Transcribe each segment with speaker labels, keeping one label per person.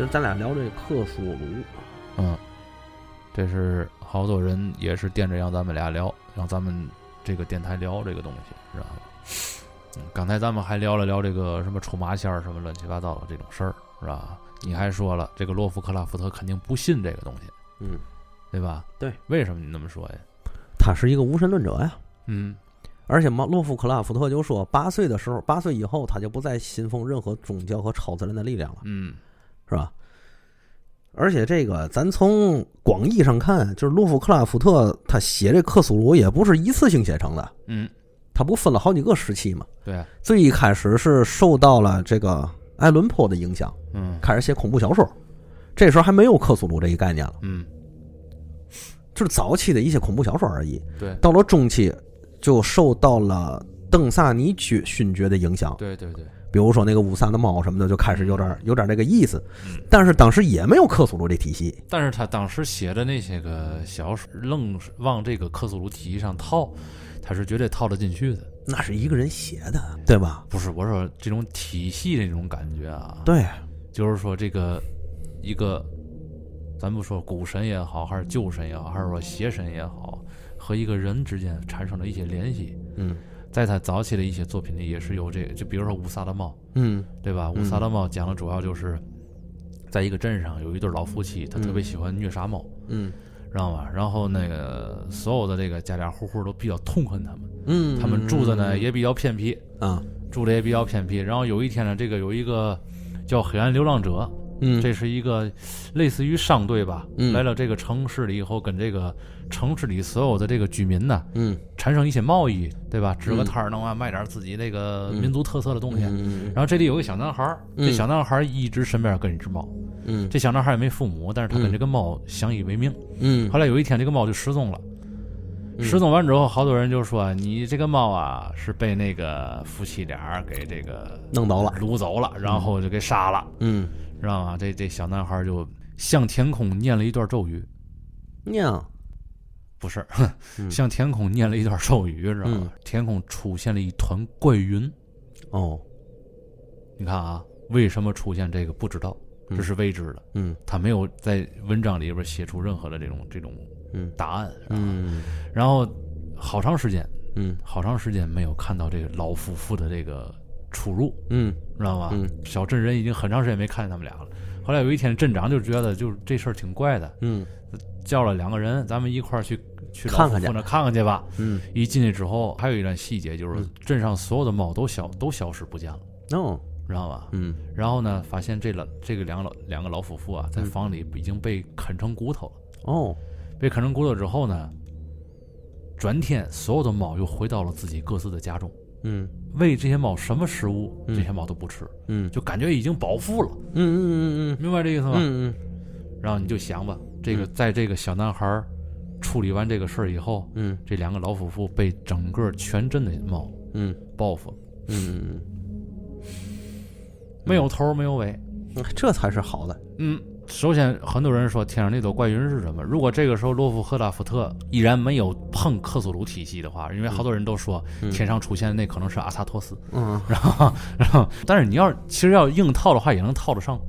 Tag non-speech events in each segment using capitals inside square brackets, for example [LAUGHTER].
Speaker 1: 今儿咱俩聊这个克苏鲁，
Speaker 2: 嗯，这是好多人也是惦着让咱们俩聊，让咱们这个电台聊这个东西，知道吧？嗯，刚才咱们还聊了聊这个什么出马仙儿什么乱七八糟的这种事儿，是吧？你还说了，这个洛夫克拉夫特肯定不信这个东西，
Speaker 1: 嗯，
Speaker 2: 对吧？
Speaker 1: 对，
Speaker 2: 为什么你那么说呀？
Speaker 1: 他是一个无神论者呀。
Speaker 2: 嗯
Speaker 1: 而且嘛，洛夫克拉夫特就说，八岁的时候，八岁以后，他就不再信奉任何宗教和超自然的力量了，
Speaker 2: 嗯
Speaker 1: 是吧？而且这个，咱从广义上看，就是洛夫克拉夫特他写这克苏鲁也不是一次性写成的，
Speaker 2: 嗯，
Speaker 1: 他不分了好几个时期嘛。
Speaker 2: 对啊，
Speaker 1: 最一开始是受到了这个爱伦坡的影响，
Speaker 2: 嗯
Speaker 1: 开始写恐怖小说，这时候还没有克苏鲁这一概念了，
Speaker 2: 嗯，
Speaker 1: 就是早期的一些恐怖小说而已。
Speaker 2: 对
Speaker 1: 到了中期，就受到了邓萨尼爵勋爵的影响，
Speaker 2: 对对对，
Speaker 1: 比如说那个乌萨的猫什么的，就开始有点有点那个意思
Speaker 2: 嗯。
Speaker 1: 但是当时也没有克苏鲁这体系，
Speaker 2: 但是他当时写的那些个小说，愣是往这个克苏鲁体系上套，他是绝对套得进去的。
Speaker 1: 那是一个人写的，对吧？
Speaker 2: 不是，我说这种体系的这种感觉啊，
Speaker 1: 对，
Speaker 2: 就是说这个一个，咱不说古神也好，还是旧神也好，还是说邪神也好，和一个人之间产生了一些联系。
Speaker 1: 嗯
Speaker 2: 在他早期的一些作品里，也是有这个，就比如说乌萨的猫，
Speaker 1: 嗯
Speaker 2: 对吧？
Speaker 1: 嗯
Speaker 2: 乌萨的猫讲的主要就是，在一个镇上有一对老夫妻，他特别喜欢虐杀猫。
Speaker 1: 嗯
Speaker 2: 知道吧？然后那个所有的这个家家户户都比较痛恨他们，
Speaker 1: 嗯，
Speaker 2: 他们住的呢
Speaker 1: 嗯
Speaker 2: 也比较偏僻，
Speaker 1: 啊，
Speaker 2: 住的也比较偏僻。然后有一天呢，这个有一个叫黑暗流浪者，
Speaker 1: 嗯，
Speaker 2: 这是一个类似于商队吧，
Speaker 1: 嗯。
Speaker 2: 来了这个城市里以后，跟这个城市里所有的这个居民呢
Speaker 1: 嗯。
Speaker 2: 产生一些贸易，对吧？支个
Speaker 1: 嗯。
Speaker 2: 摊儿弄啊卖点自己那个
Speaker 1: 嗯
Speaker 2: 民族特色的东西。
Speaker 1: 嗯。
Speaker 2: 然后这里有个小男孩儿，这
Speaker 1: 嗯
Speaker 2: 小男孩儿一直身边跟一只猫，
Speaker 1: 嗯。
Speaker 2: 这小男孩儿也没父母，但是他跟
Speaker 1: 嗯
Speaker 2: 这个猫相依为命。
Speaker 1: 嗯。
Speaker 2: 后来有一天，这个猫就失踪了。
Speaker 1: 嗯
Speaker 2: 失踪完之后，好多人就说你这个猫啊是被那个夫妻俩给这个
Speaker 1: 弄走了，
Speaker 2: 掳走了，然后就给杀了，
Speaker 1: 嗯，
Speaker 2: 知道吗？这这小男孩就向天空念了一段咒语，
Speaker 1: 念，
Speaker 2: 不是
Speaker 1: 嗯
Speaker 2: 向天空念了一段咒语，知道吗？
Speaker 1: 嗯
Speaker 2: 天空出现了一团怪云。
Speaker 1: 哦，
Speaker 2: 你看啊，为什么出现这个不知道，
Speaker 1: 嗯
Speaker 2: 这是未知的。
Speaker 1: 嗯
Speaker 2: 他没有在文章里边写出任何的这种这种
Speaker 1: 嗯
Speaker 2: 答案。
Speaker 1: 嗯
Speaker 2: 然后好长时间，
Speaker 1: 嗯
Speaker 2: 好长时间没有看到这个老夫妇的这个出入，
Speaker 1: 嗯
Speaker 2: 知道吗？
Speaker 1: 嗯
Speaker 2: 小镇人已经很长时间没看见他们俩了。后来有一天，镇长就觉得就是这事儿挺怪的，
Speaker 1: 嗯
Speaker 2: 叫了两个人，咱们一块儿去去
Speaker 1: 看看去
Speaker 2: 夫妇那看看去吧。
Speaker 1: 嗯，
Speaker 2: 一进去之后，还有一段细节，就是
Speaker 1: 嗯
Speaker 2: 镇上所有的猫都消都消失不见了，
Speaker 1: 哦，
Speaker 2: 知道吧？
Speaker 1: 嗯
Speaker 2: 然后呢，发现这老这个两个老两个老夫妇啊，在
Speaker 1: 嗯
Speaker 2: 房里已经被啃成骨头了。
Speaker 1: 哦，
Speaker 2: 被啃成骨头之后呢，转天所有的猫又回到了自己各自的家中。
Speaker 1: 嗯。
Speaker 2: 喂这些猫什么食物，
Speaker 1: 嗯。
Speaker 2: 这些猫都不吃，
Speaker 1: 嗯。
Speaker 2: 就感觉已经饱腹了，
Speaker 1: 嗯嗯嗯嗯。
Speaker 2: 明白这意思吗？
Speaker 1: 嗯嗯。
Speaker 2: 然后你就想吧，这个
Speaker 1: 嗯。
Speaker 2: 在这个小男孩儿处理完这个事儿以后，
Speaker 1: 嗯。
Speaker 2: 这两个老夫妇被整个全镇的猫
Speaker 1: 嗯。
Speaker 2: 报复了，
Speaker 1: 嗯嗯
Speaker 2: 没有头没有尾。
Speaker 1: 嗯，这才是好的，
Speaker 2: 嗯，首先很多人说天上那朵怪云是什么？如果这个时候洛夫赫拉夫特依然没有碰克苏鲁体系的话，因为好多人都说
Speaker 1: 嗯。
Speaker 2: 天上出现的那可能是阿萨托斯，
Speaker 1: 嗯，
Speaker 2: 然后然后，但是你要其实要硬套的话也能套得上，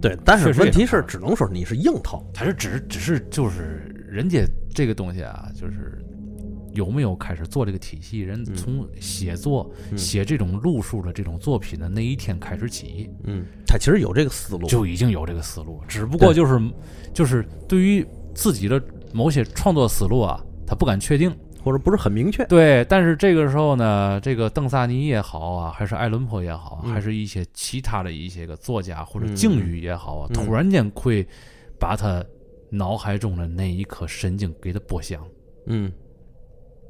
Speaker 1: 对，但是问题是，只能说你是硬套，
Speaker 2: 它是只只是就是人家这个东西啊，就是有没有开始做这个体系，人
Speaker 1: 嗯。
Speaker 2: 从写作、
Speaker 1: 嗯。
Speaker 2: 写这种路数的这种作品的那一天开始起，
Speaker 1: 嗯，他其实有这个思路，
Speaker 2: 就已经有这个思路。了，只不过就是就是对于自己的某些创作思路啊，他不敢确定。
Speaker 1: 或者不是很明确，
Speaker 2: 对，但是这个时候呢，这个邓萨尼也好啊，还是爱伦坡也好，
Speaker 1: 嗯。
Speaker 2: 还是一些其他的一些个作家或者
Speaker 1: 嗯。
Speaker 2: 境遇也好啊，
Speaker 1: 嗯。
Speaker 2: 突然间会把他脑海中的那一颗神经给他拨响，
Speaker 1: 嗯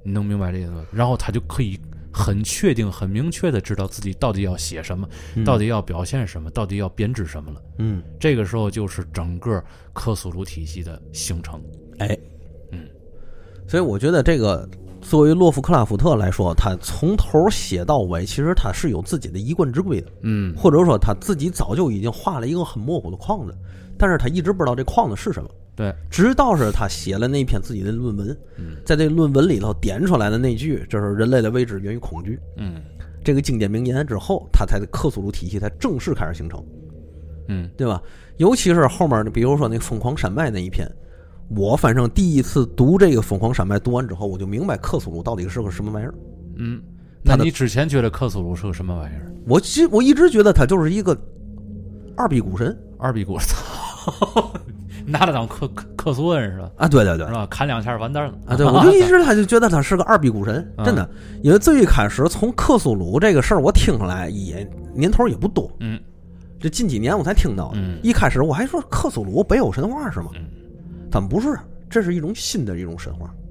Speaker 2: 你能明白这意思吗？然后他就可以很确定、很明确的知道自己到底要写什么，
Speaker 1: 嗯
Speaker 2: 到底要表现什么，到底要编织什么了。
Speaker 1: 嗯，
Speaker 2: 这个时候就是整个克苏鲁体系的形成。
Speaker 1: 哎，
Speaker 2: 嗯，
Speaker 1: 所以我觉得这个作为洛夫克拉夫特来说，他从头写到尾，其实他是有自己的一贯之规的，
Speaker 2: 嗯
Speaker 1: 或者说他自己早就已经画了一个很模糊的框子，但是他一直不知道这框子是什么。
Speaker 2: 对，
Speaker 1: 直到是他写了那篇自己的论文，
Speaker 2: 嗯
Speaker 1: 在这论文里头点出来的那句，就是人类的未知源于恐惧
Speaker 2: 嗯
Speaker 1: 这个经典名言之后，他才克苏鲁体系才正式开始形成。
Speaker 2: 嗯
Speaker 1: 对吧？尤其是后面，比如说那《疯狂山脉》那一篇，我反正第一次读这个《疯狂山脉》，读完之后，我就明白克苏鲁到底是个什么玩意儿。
Speaker 2: 嗯，那你之前觉得克苏鲁是个什么玩意儿？
Speaker 1: 我其我一直觉得他就是一个二逼股神
Speaker 2: 二逼股，操，[LAUGHS] 拿他当克克克苏恩是吧？
Speaker 1: 啊！对对对
Speaker 2: 是，吧？砍两下完蛋了
Speaker 1: 啊，对，我就一直他就觉得他是个二逼股神，
Speaker 2: 嗯 [LAUGHS]
Speaker 1: 真的。因为最一开始从克苏鲁这个事儿，我听上来也年头也不多，
Speaker 2: 嗯
Speaker 1: 这近几年我才听到的。
Speaker 2: 嗯
Speaker 1: 一开始我还说克苏鲁北欧神话是吗？
Speaker 2: 嗯
Speaker 1: 但不是，这是一种新的一种神话，
Speaker 2: 嗯，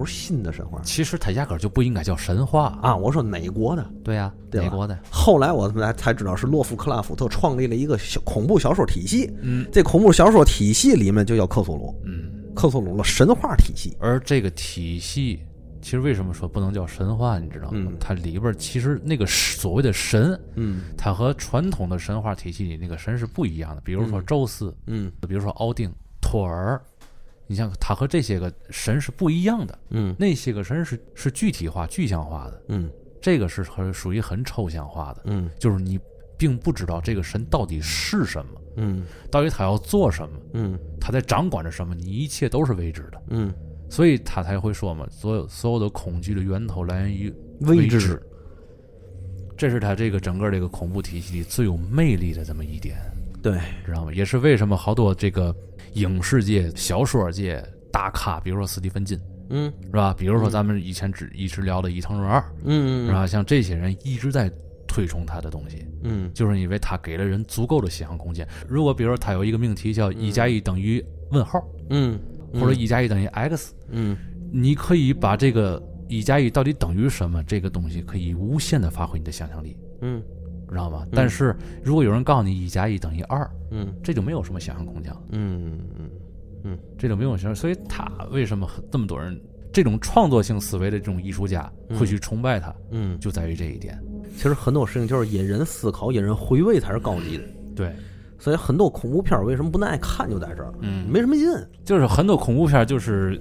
Speaker 1: 不是新的神话
Speaker 2: 其实它压根儿就不应该叫神话。
Speaker 1: 啊！我说哪国的？
Speaker 2: 对呀，
Speaker 1: 对吧
Speaker 2: 美国的。
Speaker 1: 后来我才才知道是洛夫克拉夫特创立了一个小恐怖小说体系，
Speaker 2: 嗯
Speaker 1: 这恐怖小说体系里面就叫克苏鲁，
Speaker 2: 嗯，
Speaker 1: 克苏鲁的神话体系。
Speaker 2: 而这个体系。其实为什么说不能叫神话？你知道吗？
Speaker 1: 嗯
Speaker 2: 它里边儿其实那个所谓的神，
Speaker 1: 嗯
Speaker 2: 它和传统的神话体系里那个神是不一样的。比如说
Speaker 1: 嗯
Speaker 2: 宙斯，
Speaker 1: 嗯
Speaker 2: 比如说奥丁、托尔，你像他和这些个神是不一样的。
Speaker 1: 嗯。
Speaker 2: 那些个神是是具体化、具象化的，
Speaker 1: 嗯。
Speaker 2: 这个是很属于很抽象化的，
Speaker 1: 嗯。
Speaker 2: 就是你并不知道这个神到底是什么，
Speaker 1: 嗯。
Speaker 2: 到底他要做什么，
Speaker 1: 嗯。
Speaker 2: 他在掌管着什么，你一切都是未知的。
Speaker 1: 嗯，
Speaker 2: 所以他才会说嘛，所有所有的恐惧的源头来源于
Speaker 1: 未知
Speaker 2: 知，这是他这个整个这个恐怖体系里最有魅力的这么一点，
Speaker 1: 对，
Speaker 2: 知道吗？也是为什么好多这个影视界、小说界大咖，比如说斯蒂芬金，
Speaker 1: 嗯。
Speaker 2: 是吧？比如说咱们以前只一直聊的伊藤润二，
Speaker 1: 嗯
Speaker 2: 是吧？像这些人一直在推崇他的东西，
Speaker 1: 嗯。
Speaker 2: 就是因为他给了人足够的想象空间。如果比如说他有一个命题叫一加一等于问号，
Speaker 1: 嗯，
Speaker 2: 或者一加一等于 x，
Speaker 1: 嗯。
Speaker 2: 你可以把这个一加一到底等于什么这个东西，可以无限的发挥你的想象力，
Speaker 1: 嗯
Speaker 2: 知道吗？但是如果有人告诉你一加一等于二，
Speaker 1: 嗯
Speaker 2: 这就没有什么想象空间了，
Speaker 1: 嗯嗯
Speaker 2: 这就没有想象。所以他为什么这么多人这种创作性思维的这种艺术家会去崇拜他，
Speaker 1: 嗯，
Speaker 2: 就在于这一点。
Speaker 1: 其实很多事情就是引人思考、引人回味才是高级的。
Speaker 2: 对，
Speaker 1: 所以很多恐怖片儿为什么不耐看，就在这儿，
Speaker 2: 嗯，
Speaker 1: 没什么劲。
Speaker 2: 就是很多恐怖片儿就是。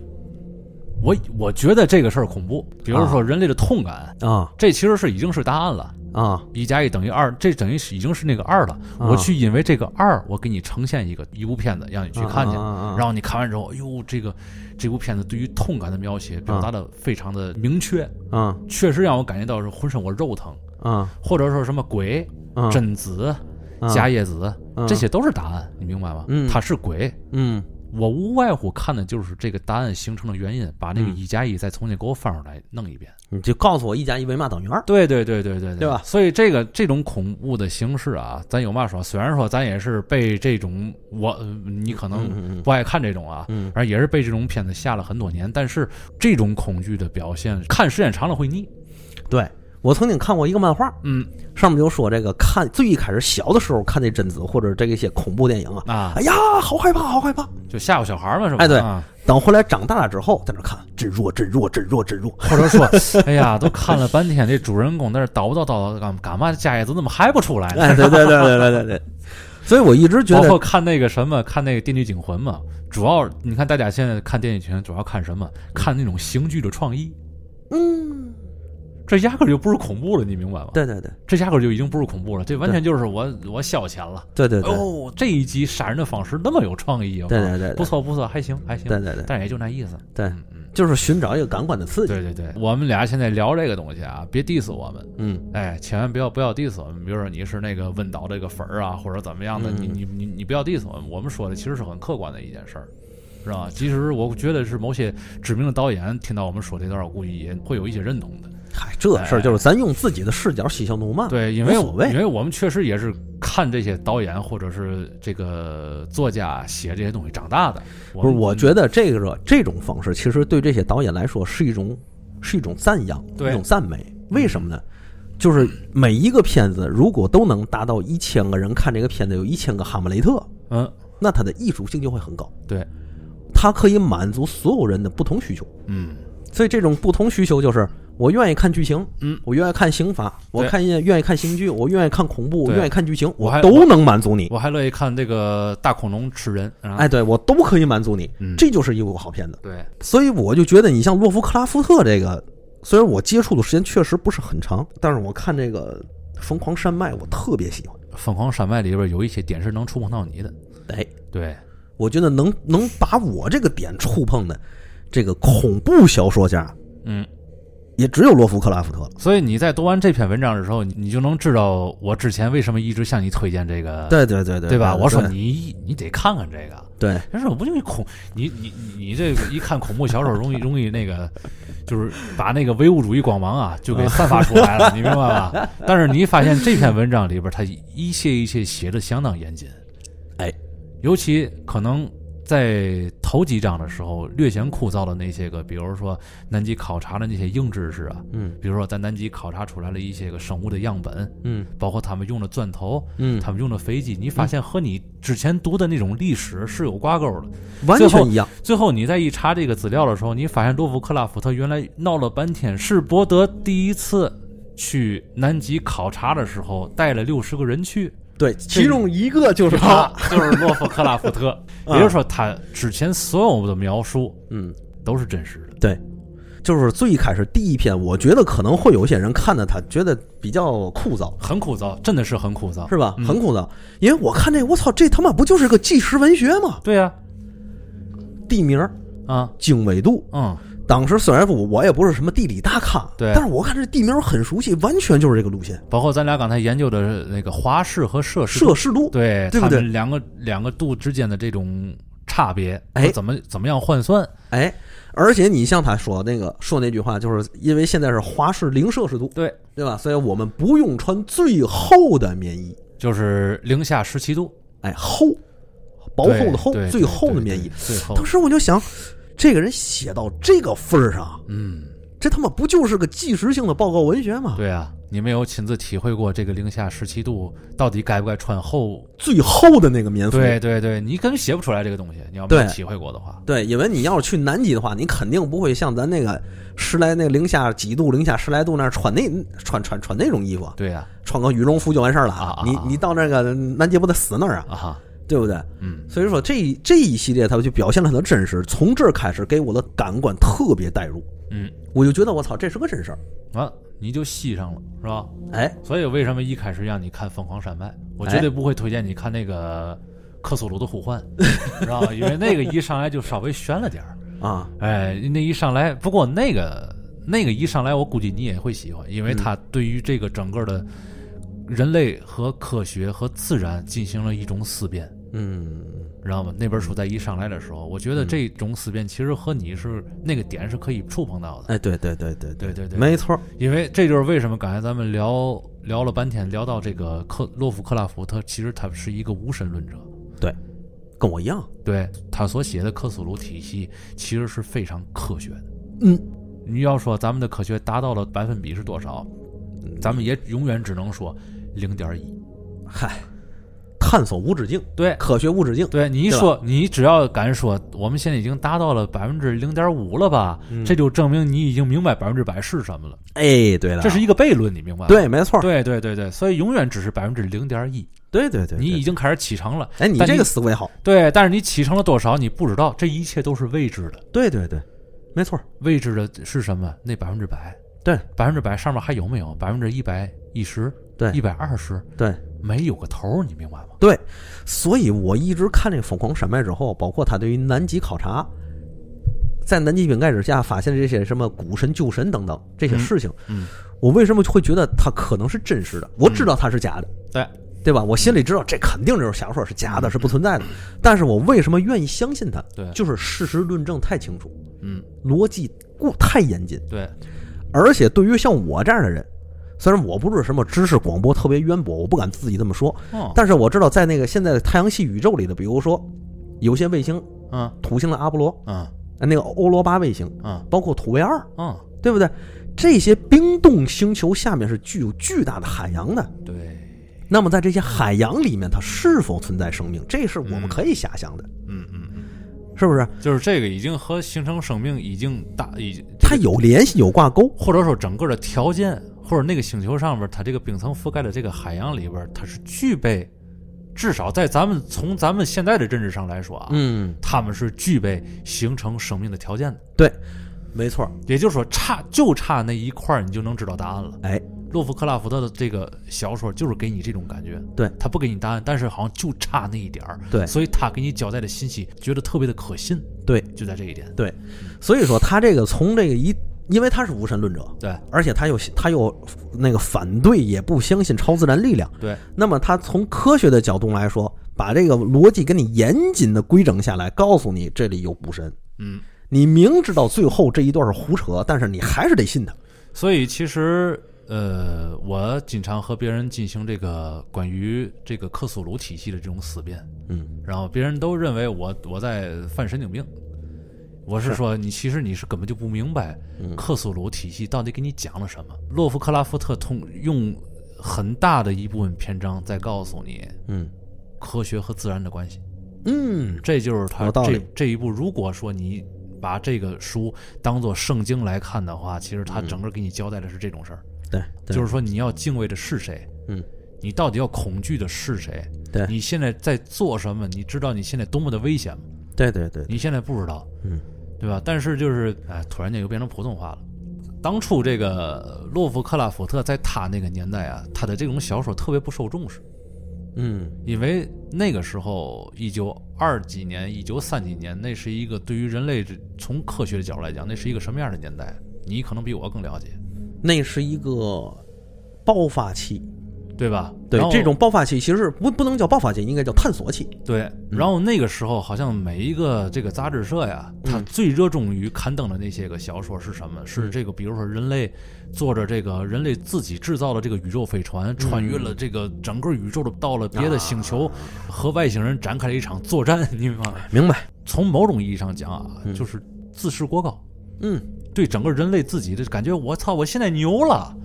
Speaker 2: 我我觉得这个事儿恐怖，比如说人类的痛感，
Speaker 1: 啊
Speaker 2: 这其实是已经是答案了。
Speaker 1: 啊。
Speaker 2: 一加一等于二，这等于是已经是那个二了。
Speaker 1: 啊。
Speaker 2: 我去因为这个二，我给你呈现一个一部片子，让你去看
Speaker 1: 去，
Speaker 2: 然后你看完之后，哎呦，这个这部片子对于痛感的描写表达的非常的明确，
Speaker 1: 啊。
Speaker 2: 确实让我感觉到是浑身我肉疼，
Speaker 1: 啊。
Speaker 2: 或者说什么鬼、
Speaker 1: 啊。
Speaker 2: 贞子、
Speaker 1: 啊。
Speaker 2: 伽叶子，
Speaker 1: 啊。
Speaker 2: 这些都是答案，你明白吗？
Speaker 1: 嗯。
Speaker 2: 它是鬼。
Speaker 1: 嗯。
Speaker 2: 我无外乎看的就是这个答案形成的原因，把那个
Speaker 1: 嗯。
Speaker 2: 一加一再重新给我翻出来弄一遍。
Speaker 1: 你就告诉我一加一为嘛等于二。
Speaker 2: 对对对对对
Speaker 1: 对吧
Speaker 2: 所以这个这种恐怖的形式啊，咱有嘛说？虽然说咱也是被这种我呃你可
Speaker 1: 嗯
Speaker 2: 能
Speaker 1: 嗯
Speaker 2: 不爱看这种啊，
Speaker 1: 嗯
Speaker 2: 而也是被这种片子吓了很多年。但是这种恐惧的表现，看时间长了会腻。
Speaker 1: 对我曾经看过一个漫画，
Speaker 2: 嗯
Speaker 1: 上面就说这个看最一开始小的时候看那贞子或者这个一些恐怖电影啊，
Speaker 2: 啊
Speaker 1: 哎，呀，好害怕，好害怕。
Speaker 2: 就吓唬小孩嘛，是吧？
Speaker 1: 哎对
Speaker 2: 啊
Speaker 1: 等后来长大了之后，在那看真弱，真弱，真弱，真弱。
Speaker 2: 或者说，[LAUGHS] 哎呀，都看了半天，这主人公在那叨叨叨叨干干嘛？家业子怎么还不出来
Speaker 1: 对对对对对对对。所以我一直觉得，
Speaker 2: 包括看那个什么，看那个《电锯惊魂》嘛，主要你看大家现在看《电锯惊魂》，主要看什么？看那种刑具的创意，
Speaker 1: 嗯，
Speaker 2: 这压根儿就不是恐怖了，你明白吗？
Speaker 1: 对对对
Speaker 2: 这压根儿就已经不是恐怖了，这完全就是我我消遣了。
Speaker 1: 对对对
Speaker 2: 哦，这一集杀人的方式那么有创意啊！
Speaker 1: 对对对
Speaker 2: 不错不错，还行还行。
Speaker 1: 对对对，
Speaker 2: 但也就那意思。
Speaker 1: 对
Speaker 2: 嗯嗯，
Speaker 1: 就是寻找一个感官的刺激。
Speaker 2: 对对对，我们俩现在聊这个东西啊，别 diss 我们，
Speaker 1: 嗯
Speaker 2: 哎，千万不要不要 diss 我们。比如说你是那个温导这个粉儿啊，或者怎么样的，
Speaker 1: 嗯
Speaker 2: 你你你你不要 diss 我们。我们说的其实是很客观的一件事儿，是吧？其实我觉得是某些知名的导演听到我们说这段，我估计也会有一些认同的。
Speaker 1: 嗨，这事儿就是咱用自己的视角嬉笑怒骂。
Speaker 2: 对，因为
Speaker 1: 无所谓
Speaker 2: 因为我们确实也是看这些导演或者是这个作家写这些东西长大的。
Speaker 1: 不是，我觉得这个这种方式其实对这些导演来说是一种是一种赞扬，一种赞美。为什么呢？就是每一个片子如果都能达到一千个人看这个片子有一千个哈姆雷特，
Speaker 2: 嗯，
Speaker 1: 那它的艺术性就会很高，
Speaker 2: 对，
Speaker 1: 它可以满足所有人的不同需求。
Speaker 2: 嗯
Speaker 1: 所以这种不同需求就是，我愿意看剧情，
Speaker 2: 嗯，
Speaker 1: 我愿意看刑法，我
Speaker 2: 对
Speaker 1: 看愿意看刑剧，我愿意看恐怖，我愿意看剧情，
Speaker 2: 我还
Speaker 1: 都能满足你。
Speaker 2: 我还乐意看这个大恐龙吃人。啊、
Speaker 1: 哎，对我都可以满足你，
Speaker 2: 嗯
Speaker 1: 这就是一部好片子。
Speaker 2: 对，
Speaker 1: 所以我就觉得，你像洛夫克拉夫特这个，虽然我接触的时间确实不是很长，但是我看这个《疯狂山脉》，我特别喜欢。
Speaker 2: 疯狂山脉里边有一些点是能触碰到你的。
Speaker 1: 哎，
Speaker 2: 对，
Speaker 1: 我觉得能能把我这个点触碰的这个恐怖小说家，
Speaker 2: 嗯，
Speaker 1: 也只有罗夫克拉夫特了。
Speaker 2: 所以你在读完这篇文章的时候，你你就能知道我之前为什么一直向你推荐这个，
Speaker 1: 对对对对，
Speaker 2: 对吧？我说你你得看看这个。
Speaker 1: 对
Speaker 2: 但是我不就一恐你你你你这个一看恐怖小说容易 [LAUGHS] 容易那个，就是把那个唯物主义光芒啊就给散发出来了，[LAUGHS] 你明白吧？但是你发现这篇文章里边，他一切一切写的相当严谨，
Speaker 1: 哎，
Speaker 2: 尤其可能在头几章的时候略显枯燥的那些个，比如说南极考察的那些硬知识啊，
Speaker 1: 嗯
Speaker 2: 比如说在南极考察出来了一些个生物的样本，
Speaker 1: 嗯
Speaker 2: 包括他们用的钻头，
Speaker 1: 嗯，
Speaker 2: 他们用的飞机，你发现和你之前读的那种历史是有挂钩的。
Speaker 1: 完全一样。
Speaker 2: 最后你再一查这个资料的时候，你发现洛夫克拉夫特原来闹了半天是伯德第一次去南极考察的时候带了六十个人去，
Speaker 1: 对，其中一个就是他。
Speaker 2: 就是洛夫克拉夫特。[LAUGHS] 也就是说，他之前所有的描述
Speaker 1: 嗯，
Speaker 2: 都是真实的。
Speaker 1: 对，就是最一开始第一篇，我觉得可能会有些人看的他觉得比较枯燥，
Speaker 2: 很枯燥，真的是很枯燥，
Speaker 1: 是吧？
Speaker 2: 嗯
Speaker 1: 很枯燥，因为我看这，我操，这他妈不就是个纪实文学吗？
Speaker 2: 对呀、
Speaker 1: 地名、
Speaker 2: 啊，
Speaker 1: 经纬度，
Speaker 2: 嗯，
Speaker 1: 当时虽然说我也不是什么地理大咖，
Speaker 2: 对
Speaker 1: 但是我看这地名很熟悉，完全就是这个路线。
Speaker 2: 包括咱俩刚才研究的那个华氏和摄氏
Speaker 1: 摄氏度，
Speaker 2: 对，
Speaker 1: 对不对
Speaker 2: 两个两个度之间的这种差别，
Speaker 1: 哎
Speaker 2: 怎么怎么样换算？
Speaker 1: 哎，而且你像他说那个说那句话，就是因为现在是华氏零摄氏度，
Speaker 2: 对，
Speaker 1: 对吧？所以我们不用穿最厚的棉衣，
Speaker 2: 就是零下十七度，
Speaker 1: 哎，厚，薄厚的厚，最厚的棉衣。，
Speaker 2: 对
Speaker 1: 当。时我就想，这个人写到这个份儿上，
Speaker 2: 嗯，
Speaker 1: 这他妈不就是个纪实性的报告文学吗？
Speaker 2: 对啊，你没有亲自体会过这个零下十七度到底该不该穿厚？
Speaker 1: 最厚的那个棉服。
Speaker 2: 对对对，你根本写不出来这个东西。你要没有体会过的话，
Speaker 1: 对，因为你要是去南极的话，你肯定不会像咱那个十来那零下几度、零下十来度那儿穿那穿穿穿那种衣服，
Speaker 2: 对呀，
Speaker 1: 穿个羽绒服就完事儿了。
Speaker 2: 啊啊啊
Speaker 1: 你你到那个南极不得死那儿啊，对不对？
Speaker 2: 嗯，
Speaker 1: 所以说这这一系列，它就表现了它的真实。从这儿开始，给我的感官特别带入，
Speaker 2: 嗯，
Speaker 1: 我就觉得我操，这是个真事儿。
Speaker 2: 啊，你就吸上了，是吧？
Speaker 1: 哎，
Speaker 2: 所以为什么一开始让你看《疯狂山脉》，我绝对不会推荐你看那个《克苏鲁的呼唤》，[LAUGHS] 知道吧？因为那个一上来就稍微悬了点儿。
Speaker 1: 啊，
Speaker 2: 哎，那一上来，不过那个那个一上来，我估计你也会喜欢，因为它对于这个整个的人类和科学和自然进行了一种思辨，
Speaker 1: 嗯，
Speaker 2: 知道吗？那本书在一上来的时候，我觉得这种思辨其实和你是那个点是可以触碰到的，
Speaker 1: 哎，对对对对
Speaker 2: 对对对
Speaker 1: 没错。
Speaker 2: 因为这就是为什么刚才咱们聊聊了半天，聊到这个克洛夫克拉夫他，其实他是一个无神论者。
Speaker 1: 对跟我一样。
Speaker 2: 对他所写的克苏鲁体系，其实是非常科学的。
Speaker 1: 嗯，
Speaker 2: 你要说咱们的科学达到了百分比是多少，咱们也永远只能说零点一。
Speaker 1: 嗨，探索无止境，
Speaker 2: 对
Speaker 1: 科学无止境。
Speaker 2: 对，你一说你只要敢说我们现在已经达到了百分之零点五了吧，
Speaker 1: 嗯
Speaker 2: 这就证明你已经明白百分之百是什么了。
Speaker 1: 哎，对了，
Speaker 2: 这是一个悖论，你明白吗？
Speaker 1: 对，没错儿。
Speaker 2: 对对对对，所以永远只是百分之零点一。
Speaker 1: 对对对，
Speaker 2: 你已经开始启程了，
Speaker 1: 哎，你这个思维好。
Speaker 2: 对，但是你启程了多少你不知道，这一切都是未知的。
Speaker 1: 对对对，没错。
Speaker 2: 未知的是什么？那百分之百，
Speaker 1: 对，
Speaker 2: 百分之百上面还有没有百分之一百一十？
Speaker 1: 对
Speaker 2: 一百二十？
Speaker 1: 对
Speaker 2: 没有个头儿，你明白吗？
Speaker 1: 对，所以我一直看这个《疯狂山脉》之后，包括他对于南极考察，在南极冰盖之下发现这些什么古神旧神等等这些事情，
Speaker 2: 嗯，
Speaker 1: 我为什么会觉得它可能是真实的？我知道它是假的，
Speaker 2: 对，
Speaker 1: 对吧？我心里知道这肯定就是小说，是假的，是不存在的。但是我为什么愿意相信它？
Speaker 2: 对
Speaker 1: 就是事实论证太清楚，
Speaker 2: 嗯，
Speaker 1: 逻辑过太严谨，
Speaker 2: 对，
Speaker 1: 而且对于像我这样的人，虽然我不是什么知识广播特别渊博，我不敢自己这么说，
Speaker 2: 哦，
Speaker 1: 但是我知道在那个现在的太阳系宇宙里的，比如说有些卫星，
Speaker 2: 嗯
Speaker 1: 土星的阿波罗，
Speaker 2: 嗯
Speaker 1: 呃那个欧罗巴卫星，
Speaker 2: 嗯
Speaker 1: 包括土卫二，
Speaker 2: 嗯，
Speaker 1: 对不对？这些冰冻星球下面是具有巨大的海洋的。
Speaker 2: 对，
Speaker 1: 那么在这些海洋里面，它是否存在生命？这是我们可以遐想的，
Speaker 2: 嗯嗯嗯，
Speaker 1: 是不是？
Speaker 2: 就是这个已经和形成生命已经大已经，
Speaker 1: 它有联系，有挂钩。
Speaker 2: 或者说整个的条件，或者那个星球上边，它这个冰层覆盖的这个海洋里边，它是具备，至少在咱们从咱们现在的认知上来说啊，
Speaker 1: 嗯，
Speaker 2: 他们是具备形成生命的条件的。
Speaker 1: 对，没错。
Speaker 2: 也就是说，差就差那一块儿，你就能知道答案了。
Speaker 1: 哎，
Speaker 2: 洛夫克拉夫特的这个小说就是给你这种感觉，
Speaker 1: 对。
Speaker 2: 他不给你答案，但是好像就差那一点儿，
Speaker 1: 对。
Speaker 2: 所以他给你交代的信息觉得特别的可信，
Speaker 1: 对，
Speaker 2: 就在这一点，
Speaker 1: 对，所以说他这个从这个一，因为他是无神论者，
Speaker 2: 对
Speaker 1: 而且他又他又那个反对，也不相信超自然力量。
Speaker 2: 对
Speaker 1: 那么他从科学的角度来说，把这个逻辑给你严谨的规整下来，告诉你这里有古神。
Speaker 2: 嗯，
Speaker 1: 你明知道最后这一段是胡扯，但是你还是得信他。
Speaker 2: 所以其实。呃，我经常和别人进行这个关于这个克苏鲁体系的这种思辨，
Speaker 1: 嗯，
Speaker 2: 然后别人都认为我我在犯神经病。我是
Speaker 1: 是
Speaker 2: 说，你其实你是根本就不明白
Speaker 1: 嗯
Speaker 2: 克苏鲁体系到底给你讲了什么。洛夫克拉夫特通用很大的一部分篇章在告诉你
Speaker 1: 嗯
Speaker 2: 科学和自然的关系，
Speaker 1: 嗯，
Speaker 2: 这就是他这这一步。如果说你把这个书当做圣经来看的话，其实他整个给你交代的是这种事儿，
Speaker 1: 对，对
Speaker 2: 就是说你要敬畏的是谁，
Speaker 1: 嗯，
Speaker 2: 你到底要恐惧的是谁？
Speaker 1: 对
Speaker 2: 你现在在做什么？你知道你现在多么的危险吗？
Speaker 1: 对对对，
Speaker 2: 你现在不知道，
Speaker 1: 嗯，
Speaker 2: 对吧？但是就是，哎，突然间又变成普通话了。当初这个洛夫克拉夫特在他那个年代啊，他的这种小说特别不受重视，
Speaker 1: 嗯
Speaker 2: 因为那个时候一九二几年、一九三几年，那是一个对于人类这从科学的角度来讲，那是一个什么样的年代？你可能比我更了解，
Speaker 1: 那是一个爆发期。
Speaker 2: 对吧？
Speaker 1: 对这种爆发期其实是不不能叫爆发期，应该叫探索期。
Speaker 2: 对，然后那个时候好像每一个这个杂志社呀，它
Speaker 1: 嗯
Speaker 2: 最热衷于刊登的那些个小说是什么？是这个，比如说人类坐着这个人类自己制造的这个宇宙飞船，穿越了这个整个宇宙的，到了别的星球，和外星人展开了一场作战，你明白吗？
Speaker 1: 明白？
Speaker 2: 从某种意义上讲啊，
Speaker 1: 嗯
Speaker 2: 就是自视过高，
Speaker 1: 嗯，
Speaker 2: 对整个人类自己的感觉，我操，我现在牛了，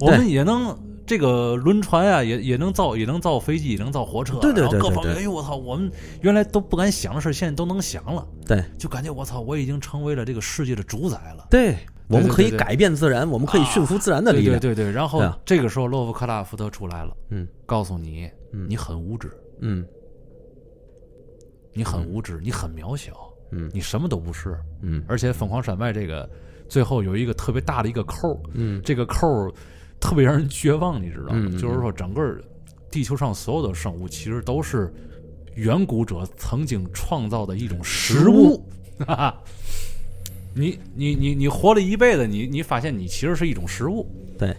Speaker 2: 我们也能。这个轮船啊，也也能造，也能造飞机，也能造火车，
Speaker 1: 对对对
Speaker 2: 然后各方面，哎呦我操，我们原来都不敢想的事，现在都能想了，
Speaker 1: 对。
Speaker 2: 就感觉我操，我已经成为了这个世界的主宰了。
Speaker 1: 对，我们可以改变自然，我们可以驯服自然的力量。
Speaker 2: 对对对，然后这个时候洛夫克拉夫特出来了，
Speaker 1: 嗯。
Speaker 2: 告诉你，
Speaker 1: 嗯。
Speaker 2: 你很无知，
Speaker 1: 嗯。
Speaker 2: 你很无知，你很渺小，
Speaker 1: 嗯。
Speaker 2: 你什么都不是。
Speaker 1: 嗯。
Speaker 2: 而且疯狂山脉这个最后有一个特别大的一个扣，
Speaker 1: 嗯。
Speaker 2: 这个扣儿特别让人绝望，你知道吗？就是说，整个地球上所有的生物其实都是远古者曾经创造的一种食物。哈哈，[LAUGHS] 你你你你活了一辈子，你你发现你其实是一种食物，
Speaker 1: 对，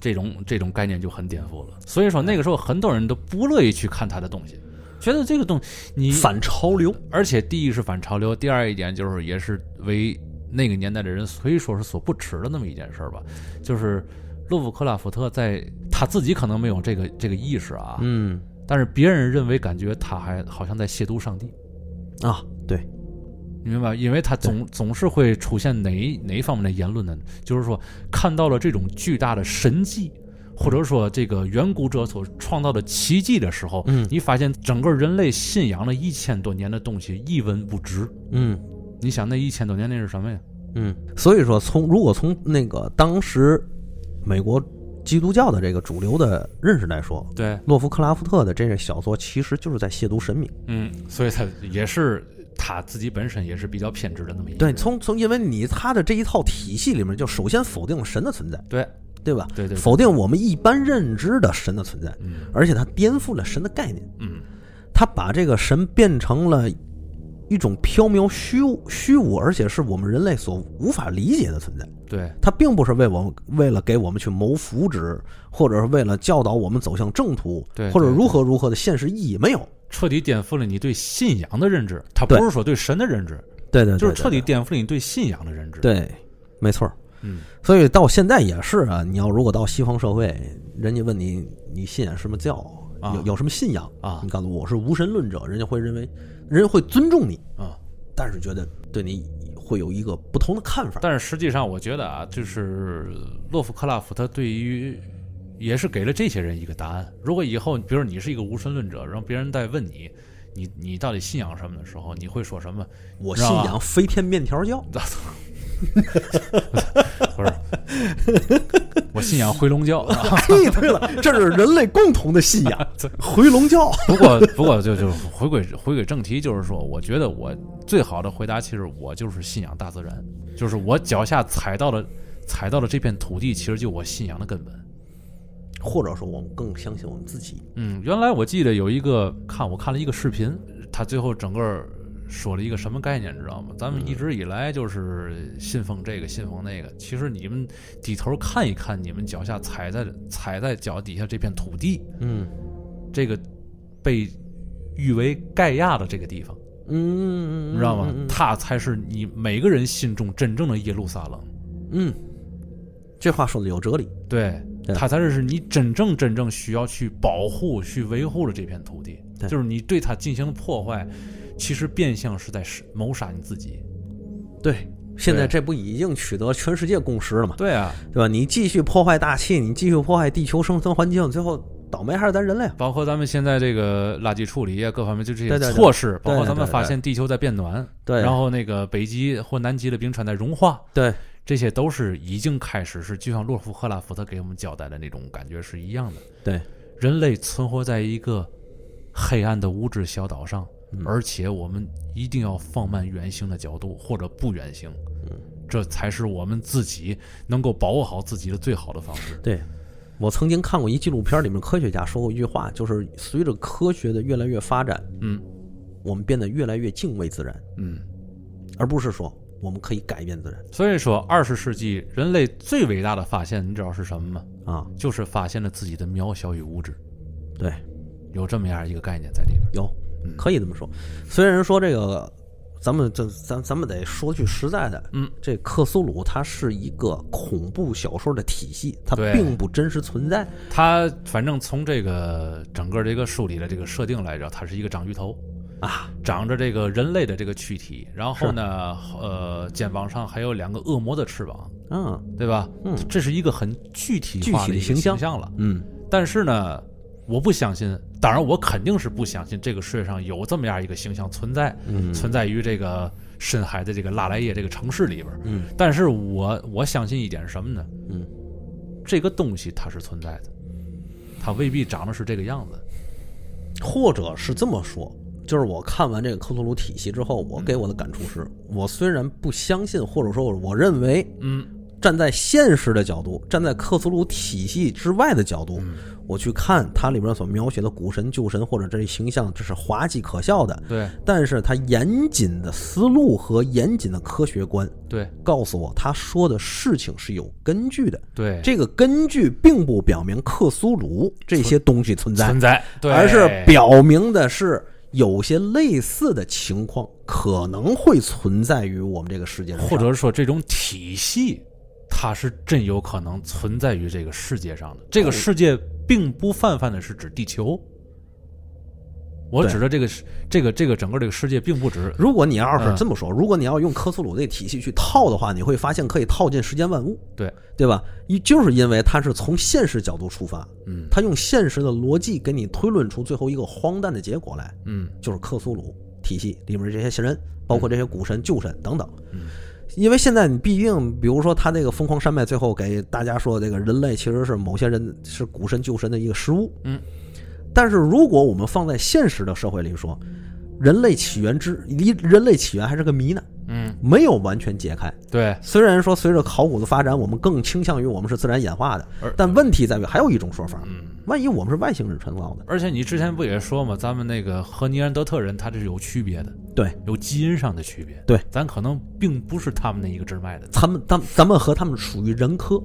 Speaker 2: 这种这种概念就很颠覆了。所以说那个时候很多人都不乐意去看他的东西，觉得这个东西你
Speaker 1: 反潮流。
Speaker 2: 而且第一是反潮流，第二一点就是也是为那个年代的人可以说是所不耻的那么一件事儿吧，就是洛夫克拉夫特在他自己可能没有这个这个意识啊，
Speaker 1: 嗯
Speaker 2: 但是别人认为感觉他还好像在亵渎上帝，
Speaker 1: 啊，对，
Speaker 2: 你明白？因为他总总是会出现哪哪一方面的言论呢？就是说看到了这种巨大的神迹。或者说，这个远古者所创造的奇迹的时候，
Speaker 1: 嗯
Speaker 2: 你发现整个人类信仰了一千多年的东西一文不值。
Speaker 1: 嗯
Speaker 2: 你想那一千多年那是什么呀？
Speaker 1: 嗯，所以说从如果从那个当时美国基督教的这个主流的认识来说，
Speaker 2: 对，
Speaker 1: 洛夫克拉夫特的这个小说其实就是在亵渎神明。
Speaker 2: 嗯，所以他也是他自己本身也是比较偏执的那么一个
Speaker 1: 对，从从因为你他的这一套体系里面，就首先否定了神的存在，
Speaker 2: 对
Speaker 1: 对吧？
Speaker 2: 对对，对
Speaker 1: 否定我们一般认知的神的存在，
Speaker 2: 嗯
Speaker 1: 而且他颠覆了神的概念，
Speaker 2: 嗯
Speaker 1: 他把这个神变成了一种缥缈虚无虚无，而且是我们人类所无法理解的存在。
Speaker 2: 对
Speaker 1: 它并不是为我们为了给我们去谋福祉，或者是为了教导我们走向正途，
Speaker 2: 对对
Speaker 1: 或者如何如何的现实意义没有。
Speaker 2: 彻底颠覆了你对信仰的认知，
Speaker 1: 它
Speaker 2: 不是说对神的认知，
Speaker 1: 对对对，
Speaker 2: 就是彻底颠覆了你对信仰的认知。，
Speaker 1: 对，没错。
Speaker 2: 嗯
Speaker 1: 所以到现在也是啊，你要如果到西方社会，人家问你你信仰什么教，
Speaker 2: 啊
Speaker 1: 有有什么信仰
Speaker 2: 啊
Speaker 1: 你告诉我是无神论者，人家会认为，人会尊重你，
Speaker 2: 啊。
Speaker 1: 但是觉得对你会有一个不同的看法。
Speaker 2: 但是实际上，我觉得啊，就是洛夫克拉夫他对于也是给了这些人一个答案。如果以后，比如你是一个无神论者，让别人在问你，你你到底信仰什么的时候，你会说什么？
Speaker 1: 我信仰飞天面条教，[LAUGHS] [LAUGHS]
Speaker 2: 不是，我信仰回笼教。
Speaker 1: 嘿，[LAUGHS] 对了，这是人类共同的信仰，[LAUGHS] 回笼教。
Speaker 2: 不过，不过就就回归回归正题，就是说，我觉得我最好的回答，其实我就是信仰大自然，就是我脚下踩到的踩到的这片土地，其实就我信仰的根本。
Speaker 1: 或者说我们更相信我们自己。
Speaker 2: 嗯，原来我记得有一个看我看了一个视频，他最后整个说了一个什么概念，知道吗？咱们一直以来就是信奉这个信奉那个，其实你们低头看一看，你们脚下踩在踩在脚底下这片土地，
Speaker 1: 嗯
Speaker 2: 这个被誉为盖亚的这个地方，
Speaker 1: 嗯，
Speaker 2: 你知道吗？
Speaker 1: 嗯
Speaker 2: 它才是你每个人心中真正的耶路撒冷。
Speaker 1: 嗯，这话说的有哲理。
Speaker 2: 对，它才是是你真正真正需要去保护、去维护的这片土地。
Speaker 1: 对
Speaker 2: 就是你对它进行破坏，其实变相是在是谋杀你自己。
Speaker 1: 对，现在这不已经取得全世界共识了吗？
Speaker 2: 对啊，
Speaker 1: 对吧？你继续破坏大气，你继续破坏地球生存环境，最后倒霉还是咱人类啊。
Speaker 2: 包括咱们现在这个垃圾处理啊，各方面就这些措施，包括咱们发现地球在变暖，
Speaker 1: 对，
Speaker 2: 然后那个北极或南极的冰川在融化，
Speaker 1: 对
Speaker 2: 这些都是已经开始是就像洛夫赫拉夫特给我们交代的那种感觉是一样的。
Speaker 1: 对，
Speaker 2: 人类存活在一个黑暗的无知小岛上，
Speaker 1: 嗯
Speaker 2: 而且我们一定要放慢远行的角度，或者不远行，
Speaker 1: 嗯
Speaker 2: 这才是我们自己能够保护好自己的最好的方式。
Speaker 1: 对。我曾经看过一纪录片，里面科学家说过一句话，就是随着科学的越来越发展，
Speaker 2: 嗯
Speaker 1: 我们变得越来越敬畏自然，
Speaker 2: 嗯，
Speaker 1: 而不是说我们可以改变自然
Speaker 2: 所以说，二十世纪人类最伟大的发现，你知道是什么吗？
Speaker 1: 啊。
Speaker 2: 就是发现了自己的渺小与无知，
Speaker 1: 对，
Speaker 2: 有这么样一个概念在里边。
Speaker 1: 有
Speaker 2: 嗯，
Speaker 1: 可以这么说。虽然说这个，咱们这咱咱们得说句实在的，
Speaker 2: 嗯，
Speaker 1: 这克苏鲁它是一个恐怖小说的体系，它并不真实存在。
Speaker 2: 它反正从这个整个这个书里的这个设定来着，它是一个章鱼头
Speaker 1: 啊，
Speaker 2: 长着这个人类的这个躯体，然后呢，呃，肩膀上还有两个恶魔的翅膀，
Speaker 1: 嗯。
Speaker 2: 对吧？
Speaker 1: 嗯。
Speaker 2: 这是一个很具体化
Speaker 1: 具体的
Speaker 2: 一个形
Speaker 1: 形象
Speaker 2: 了。
Speaker 1: 嗯。
Speaker 2: 但是呢，我不相信，当然我肯定是不相信这个世界上有这么样一个形象存在，
Speaker 1: 嗯
Speaker 2: 存在于这个深海的这个拉莱耶这个城市里边。
Speaker 1: 嗯
Speaker 2: 但是我我相信一点是什么呢？
Speaker 1: 嗯，
Speaker 2: 这个东西它是存在的，它未必长得是这个样子。
Speaker 1: 或者是这么说。就是我看完这个克苏鲁体系之后，我给我的感触是，我虽然不相信，或者说我认为
Speaker 2: 嗯
Speaker 1: 站在现实的角度，站在克苏鲁体系之外的角度，
Speaker 2: 嗯，
Speaker 1: 我去看它里面所描写的古神、旧神或者这些形象，这是滑稽可笑的。
Speaker 2: 对
Speaker 1: 但是它严谨的思路和严谨的科学观
Speaker 2: 对
Speaker 1: 告诉我，他说的事情是有根据的。
Speaker 2: 对，
Speaker 1: 这个根据并不表明克苏鲁这些东西存在，
Speaker 2: 存在，对，
Speaker 1: 而是表明的是有些类似的情况可能会存在于我们这个世界上，
Speaker 2: 或者说这种体系，它是真有可能存在于这个世界上的。这个世界并不泛泛的是指地球，我指的这个是这个这个整个这个世界，并不指
Speaker 1: 如果你要是
Speaker 2: 嗯。
Speaker 1: 这么说，如果你要用克苏鲁那体系去套的话，你会发现可以套进世间万物，
Speaker 2: 对。
Speaker 1: 对吧？一就是因为它是从现实角度出发，
Speaker 2: 嗯。
Speaker 1: 它用现实的逻辑给你推论出最后一个荒诞的结果来，
Speaker 2: 嗯。
Speaker 1: 就是克苏鲁体系里面这些神人，包括这些古神、旧神等等。
Speaker 2: 嗯
Speaker 1: 因为现在你毕竟，比如说他那个疯狂山脉，最后给大家说，这个人类其实是某些人是古神旧神的一个失误。
Speaker 2: 嗯，
Speaker 1: 但是如果我们放在现实的社会里说，人类起源之离人类起源还是个谜呢，
Speaker 2: 嗯，
Speaker 1: 没有完全解开。
Speaker 2: 对，
Speaker 1: 虽然说随着考古的发展，我们更倾向于我们是自然演化的，但问题在于还有一种说法，
Speaker 2: 嗯。
Speaker 1: 万一我们是外星人创造的？
Speaker 2: 而且你之前不也说吗？咱们那个和尼安德特人，他这是有区别的，
Speaker 1: 对，
Speaker 2: 有基因上的区别。
Speaker 1: 对，
Speaker 2: 咱可能并不是他们那一个支脉的。
Speaker 1: 他们咱咱们和他们属于人科，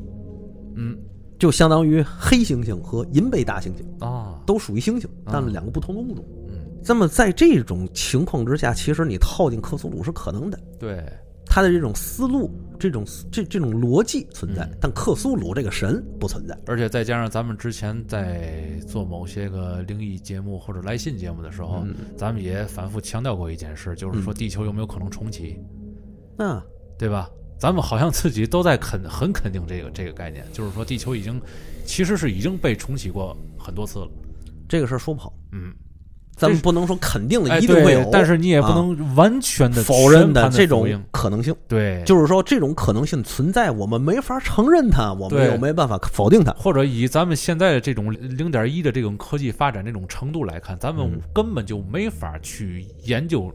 Speaker 2: 嗯
Speaker 1: 就相当于黑猩猩和银背大猩猩
Speaker 2: 啊，
Speaker 1: 都属于猩猩，但是两个不同的物种。
Speaker 2: 嗯，
Speaker 1: 那么在这种情况之下，其实你套进克苏鲁是可能的，
Speaker 2: 对，
Speaker 1: 他的这种思路、这种这这种逻辑存在
Speaker 2: 嗯，
Speaker 1: 但克苏鲁这个神不存在。
Speaker 2: 而且再加上咱们之前在做某些个灵异节目或者来信节目的时候，
Speaker 1: 嗯
Speaker 2: 咱们也反复强调过一件事，就是说地球有没有可能重启，
Speaker 1: 那
Speaker 2: 对吧？咱们好像自己都在肯很肯定这个这个概念，就是说地球已经其实是已经被重启过很多次了。
Speaker 1: 这个事儿说不好，
Speaker 2: 嗯，
Speaker 1: 咱们不能说肯定的
Speaker 2: 哎
Speaker 1: 一定会有，
Speaker 2: 对但是你也不
Speaker 1: 啊
Speaker 2: 能完全的
Speaker 1: 否认的这种可能性。
Speaker 2: 对，
Speaker 1: 就是说，这种可能性存在，我们没法承认它，我们又没办法否定它。
Speaker 2: 或者以咱们现在的这种零点一的这种科技发展这种程度来看，咱们
Speaker 1: 嗯
Speaker 2: 根本就没法去研究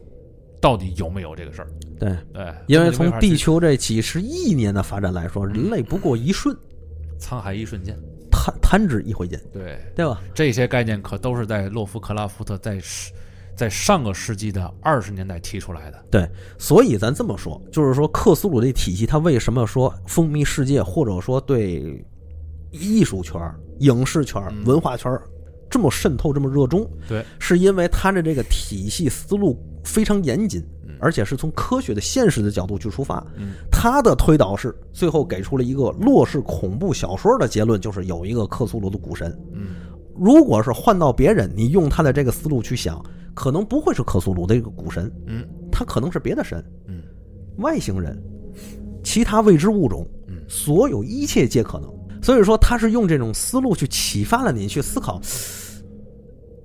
Speaker 2: 到底有没有这个事儿。
Speaker 1: 对，
Speaker 2: 对，
Speaker 1: 因为从地球这几十亿年的发展来说，人类不过一瞬，
Speaker 2: 沧海一瞬间，
Speaker 1: 弹弹指一挥间，
Speaker 2: 对，
Speaker 1: 对吧？
Speaker 2: 这些概念可都是在洛夫克拉夫特在世在上个世纪的二十年代提出来的。
Speaker 1: 对，所以咱这么说，就是说克苏鲁这体系，它为什么说风靡世界，或者说对艺术圈、影视圈、
Speaker 2: 嗯
Speaker 1: 文化圈这么渗透、这么热衷？
Speaker 2: 对，
Speaker 1: 是因为它的这个体系思路非常严谨
Speaker 2: 嗯，
Speaker 1: 而且是从科学的、现实的角度去出发。
Speaker 2: 嗯
Speaker 1: 它的推导是最后给出了一个洛氏恐怖小说的结论，就是有一个克苏鲁的古神。
Speaker 2: 嗯
Speaker 1: 如果是换到别人，你用他的这个思路去想，可能不会是克苏鲁的一个古神，
Speaker 2: 嗯
Speaker 1: 他可能是别的神，
Speaker 2: 嗯
Speaker 1: 外星人，其他未知物种，
Speaker 2: 嗯
Speaker 1: 所有一切皆可能。所以说，他是用这种思路去启发了你去思考，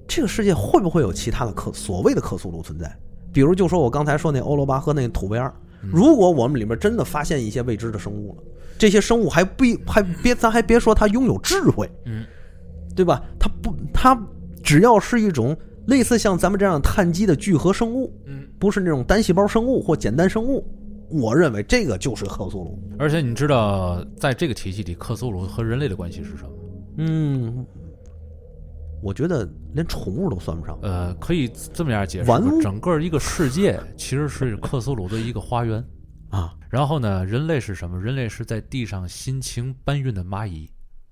Speaker 1: 这个世界会不会有其他的克所谓的克苏鲁存在？比如，就说我刚才说那欧罗巴和那土维尔，
Speaker 2: 嗯
Speaker 1: 如果我们里面真的发现一些未知的生物了，这些生物还不还别咱还别说它拥有智慧，
Speaker 2: 嗯
Speaker 1: 对吧？它不，它只要是一种类似像咱们这样碳基的聚合生物，
Speaker 2: 嗯，
Speaker 1: 不是那种单细胞生物或简单生物，我认为这个就是克苏鲁。
Speaker 2: 而且你知道，在这个体系里，克苏鲁和人类的关系是什么？
Speaker 1: 嗯，我觉得连宠物都算不上。
Speaker 2: 呃，可以这么样解释整个一个世界其实是克苏鲁的一个花园。[LAUGHS]
Speaker 1: 啊，
Speaker 2: 然后呢，人类是什么？人类是在地上辛勤搬运的蚂蚁。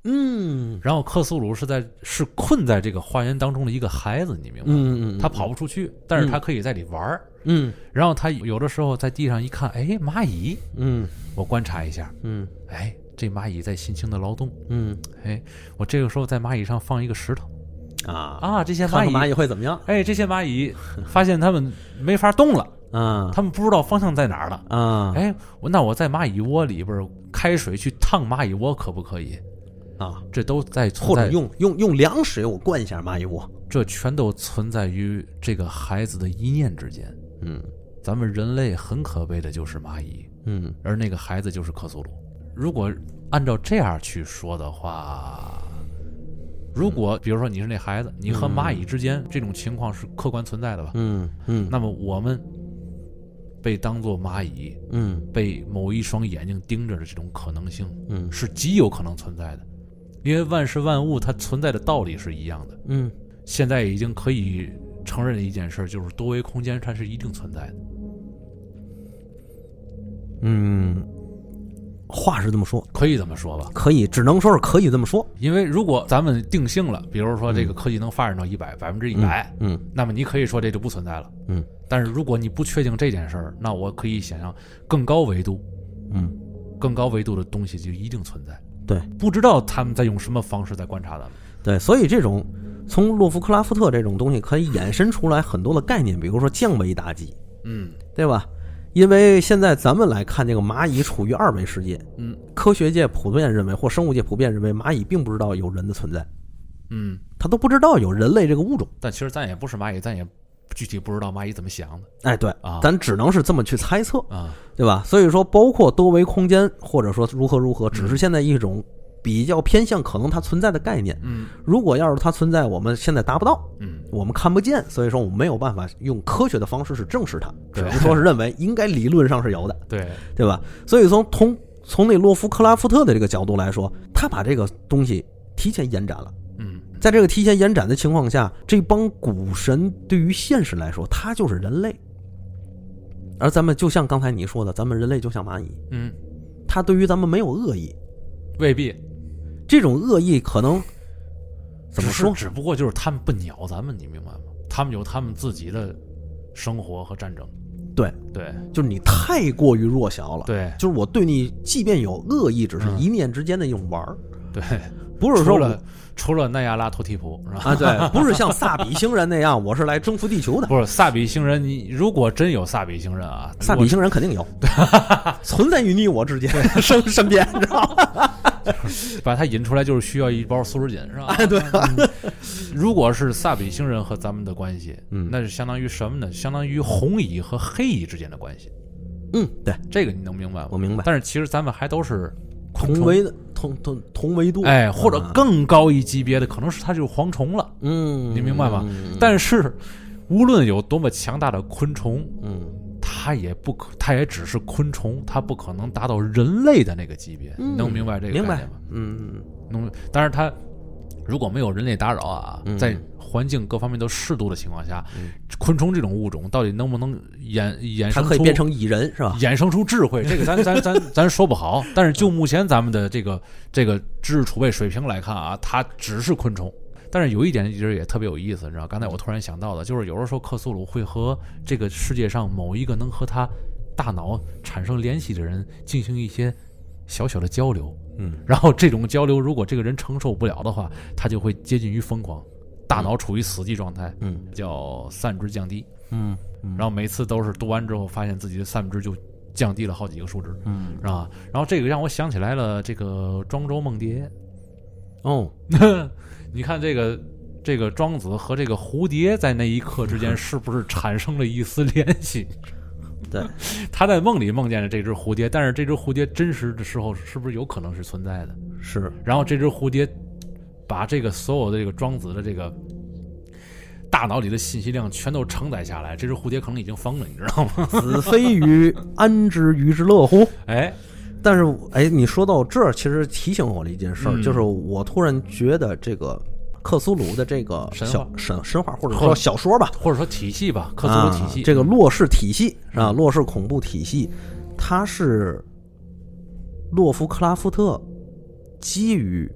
Speaker 1: 嗯
Speaker 2: 然后克苏鲁是在是困在这个花园当中的一个孩子，你明白吗？
Speaker 1: 嗯嗯，
Speaker 2: 他跑不出去，但是他可以在里玩儿。
Speaker 1: 嗯
Speaker 2: 然后他有的时候在地上一看，哎，蚂蚁，
Speaker 1: 嗯
Speaker 2: 我观察一下，
Speaker 1: 嗯
Speaker 2: 哎，这蚂蚁在辛勤的劳动，
Speaker 1: 嗯
Speaker 2: 哎，我这个时候在蚂蚁上放一个石头
Speaker 1: 啊
Speaker 2: 啊，这些蚂蚁，
Speaker 1: 会怎么样？
Speaker 2: 哎，这些蚂蚁发现它们没法动了，[LAUGHS]
Speaker 1: 嗯
Speaker 2: 它们不知道方向在哪儿了。
Speaker 1: 啊
Speaker 2: 哎，我那我在蚂蚁窝里边开水去烫蚂蚁窝可不可以？
Speaker 1: 啊，
Speaker 2: 这都在存在，
Speaker 1: 或者用用用凉水我灌一下蚂蚁窝。
Speaker 2: 这全都存在于这个孩子的一念之间。
Speaker 1: 嗯
Speaker 2: 咱们人类很可悲的就是蚂蚁，
Speaker 1: 嗯
Speaker 2: 而那个孩子就是克苏鲁。如果按照这样去说的话，如果比如说你是那孩子，你和蚂蚁之间这种情况是客观存在的吧？
Speaker 1: 嗯嗯
Speaker 2: 那么我们被当做蚂蚁，
Speaker 1: 嗯
Speaker 2: 被某一双眼睛盯着的这种可能性
Speaker 1: 嗯
Speaker 2: 是极有可能存在的，因为万事万物它存在的道理是一样的。
Speaker 1: 嗯
Speaker 2: 现在已经可以承认的一件事就是多维空间它是一定存在的。
Speaker 1: 嗯，话是这么说，
Speaker 2: 可以这么说吧，
Speaker 1: 可以，只能说是可以这么说。
Speaker 2: 因为如果咱们定性了，比如说这个科技能发展到一百百分之一百，
Speaker 1: 嗯
Speaker 2: 那么你可以说这就不存在了。
Speaker 1: 嗯
Speaker 2: 但是如果你不确定这件事儿，那我可以想象更高维度、
Speaker 1: 嗯，
Speaker 2: 更高维度的东西就一定存在。
Speaker 1: 对
Speaker 2: 不知道他们在用什么方式在观察咱们。
Speaker 1: 对，所以这种从洛夫克拉夫特这种东西可以衍生出来很多的概念，比如说降维打击，
Speaker 2: 嗯
Speaker 1: 对吧？因为现在咱们来看这个蚂蚁处于二维世界，
Speaker 2: 嗯
Speaker 1: 科学界普遍认为，或生物界普遍认为，蚂蚁并不知道有人的存在，
Speaker 2: 嗯，
Speaker 1: 它都不知道有人类这个物种。
Speaker 2: 但其实咱也不是蚂蚁，咱也具体不知道蚂蚁怎么想的
Speaker 1: 哎，对
Speaker 2: 啊
Speaker 1: 咱只能是这么去猜测，
Speaker 2: 啊。
Speaker 1: 对吧？所以说，包括多维空间，或者说如何如何，只是现在一种比较偏向可能它存在的概念。
Speaker 2: 嗯
Speaker 1: 如果要是它存在，我们现在达不到，
Speaker 2: 嗯
Speaker 1: 我们看不见，所以说我们没有办法用科学的方式去证实它，只能说是认为应该理论上是有的，
Speaker 2: 对，
Speaker 1: 对吧？所以从从从那洛夫克拉夫特的这个角度来说，他把这个东西提前延展了。
Speaker 2: 嗯
Speaker 1: 在这个提前延展的情况下，这帮古神对于现实来说，他就是人类。而咱们就像刚才你说的，咱们人类就像蚂蚁，
Speaker 2: 嗯，
Speaker 1: 他对于咱们没有恶意，
Speaker 2: 未必。
Speaker 1: 这种恶意可能怎么说？
Speaker 2: 只只不过就是他们不鸟咱们，你明白吗？他们有他们自己的生活和战争。
Speaker 1: 对，
Speaker 2: 对
Speaker 1: 就是你太过于弱小了。
Speaker 2: 对
Speaker 1: 就是我对你，即便有恶意，只是
Speaker 2: 嗯
Speaker 1: 一念之间的一种玩儿，
Speaker 2: 对，
Speaker 1: 不是说
Speaker 2: 除了除了奈亚拉托提普是吧？
Speaker 1: 啊，对，[LAUGHS] 不是像萨比星人那样，我是来征服地球的。
Speaker 2: 不是萨比星人，你如果真有萨比星人啊，
Speaker 1: 萨比星人肯定有，[LAUGHS] 存在于你我之间身 [LAUGHS] 身边，知道吗？
Speaker 2: 把它引出来，就是需要一包素食锦，是吧？
Speaker 1: 哎，对，
Speaker 2: 如果是萨比星人和咱们的关系，
Speaker 1: 嗯
Speaker 2: 那是相当于什么呢？相当于红蚁和黑蚁之间的关系。
Speaker 1: 嗯，对，
Speaker 2: 这个你能明白吗？
Speaker 1: 我明白。
Speaker 2: 但是其实咱们还都是
Speaker 1: 同维的同同同维度，
Speaker 2: 哎，或者
Speaker 1: 啊
Speaker 2: 更高一级别的，可能是它就是蝗虫了。
Speaker 1: 嗯，
Speaker 2: 你明白吗
Speaker 1: 嗯
Speaker 2: 但是，无论有多么强大的昆虫，
Speaker 1: 嗯
Speaker 2: 它也不可，它也只是昆虫，它不可能达到人类的那个级别。能明白这个
Speaker 1: 明白
Speaker 2: 概念吗？
Speaker 1: 嗯
Speaker 2: 能，但是它如果没有人类打扰啊，
Speaker 1: 嗯
Speaker 2: 在环境各方面都适度的情况下，
Speaker 1: 嗯
Speaker 2: 昆虫这种物种到底能不能衍衍
Speaker 1: 它
Speaker 2: 生出
Speaker 1: 可以变成蚁人是吧？
Speaker 2: 衍生出智慧，[LAUGHS] 这个咱咱咱咱说不好。但是就目前咱们的这个这个知识储备水平来看啊，它只是昆虫。但是有一点其实也特别有意思，你知道？刚才我突然想到的，就是有的时候克苏鲁会和这个世界上某一个能和他大脑产生联系的人进行一些小小的交流。
Speaker 1: 嗯
Speaker 2: 然后这种交流，如果这个人承受不了的话，他就会接近于疯狂，大脑处于死寂状态，
Speaker 1: 嗯
Speaker 2: 叫散值降低。
Speaker 1: 嗯嗯，
Speaker 2: 然后每次都是读完之后，发现自己的散值就降低了好几个数值。
Speaker 1: 嗯
Speaker 2: 是吧？然后这个让我想起来了，这个庄周梦蝶。
Speaker 1: 哦 [LAUGHS]
Speaker 2: 你看这个这个庄子和这个蝴蝶在那一刻之间 [LAUGHS] 是不是产生了一丝联系？
Speaker 1: 对，[LAUGHS]
Speaker 2: 他在梦里梦见了这只蝴蝶，但是这只蝴蝶真实的时候是不是有可能是存在的？
Speaker 1: 是
Speaker 2: 然后这只蝴蝶把这个所有的这个庄子的这个大脑里的信息量全都承载下来，这只蝴蝶可能已经疯了，你知道吗？
Speaker 1: 子非鱼，安知鱼之乐乎？[LAUGHS]
Speaker 2: 哎，
Speaker 1: 但是，哎，你说到这儿，其实提醒我了一件事就是我突然觉得这个克苏鲁的这个
Speaker 2: 神话
Speaker 1: 小神神话或者说小说吧，
Speaker 2: 或者说体系吧，克苏鲁体系，
Speaker 1: 啊、这个洛氏体系是吧？
Speaker 2: 嗯
Speaker 1: 洛氏恐怖体系，它是洛夫克拉夫特基于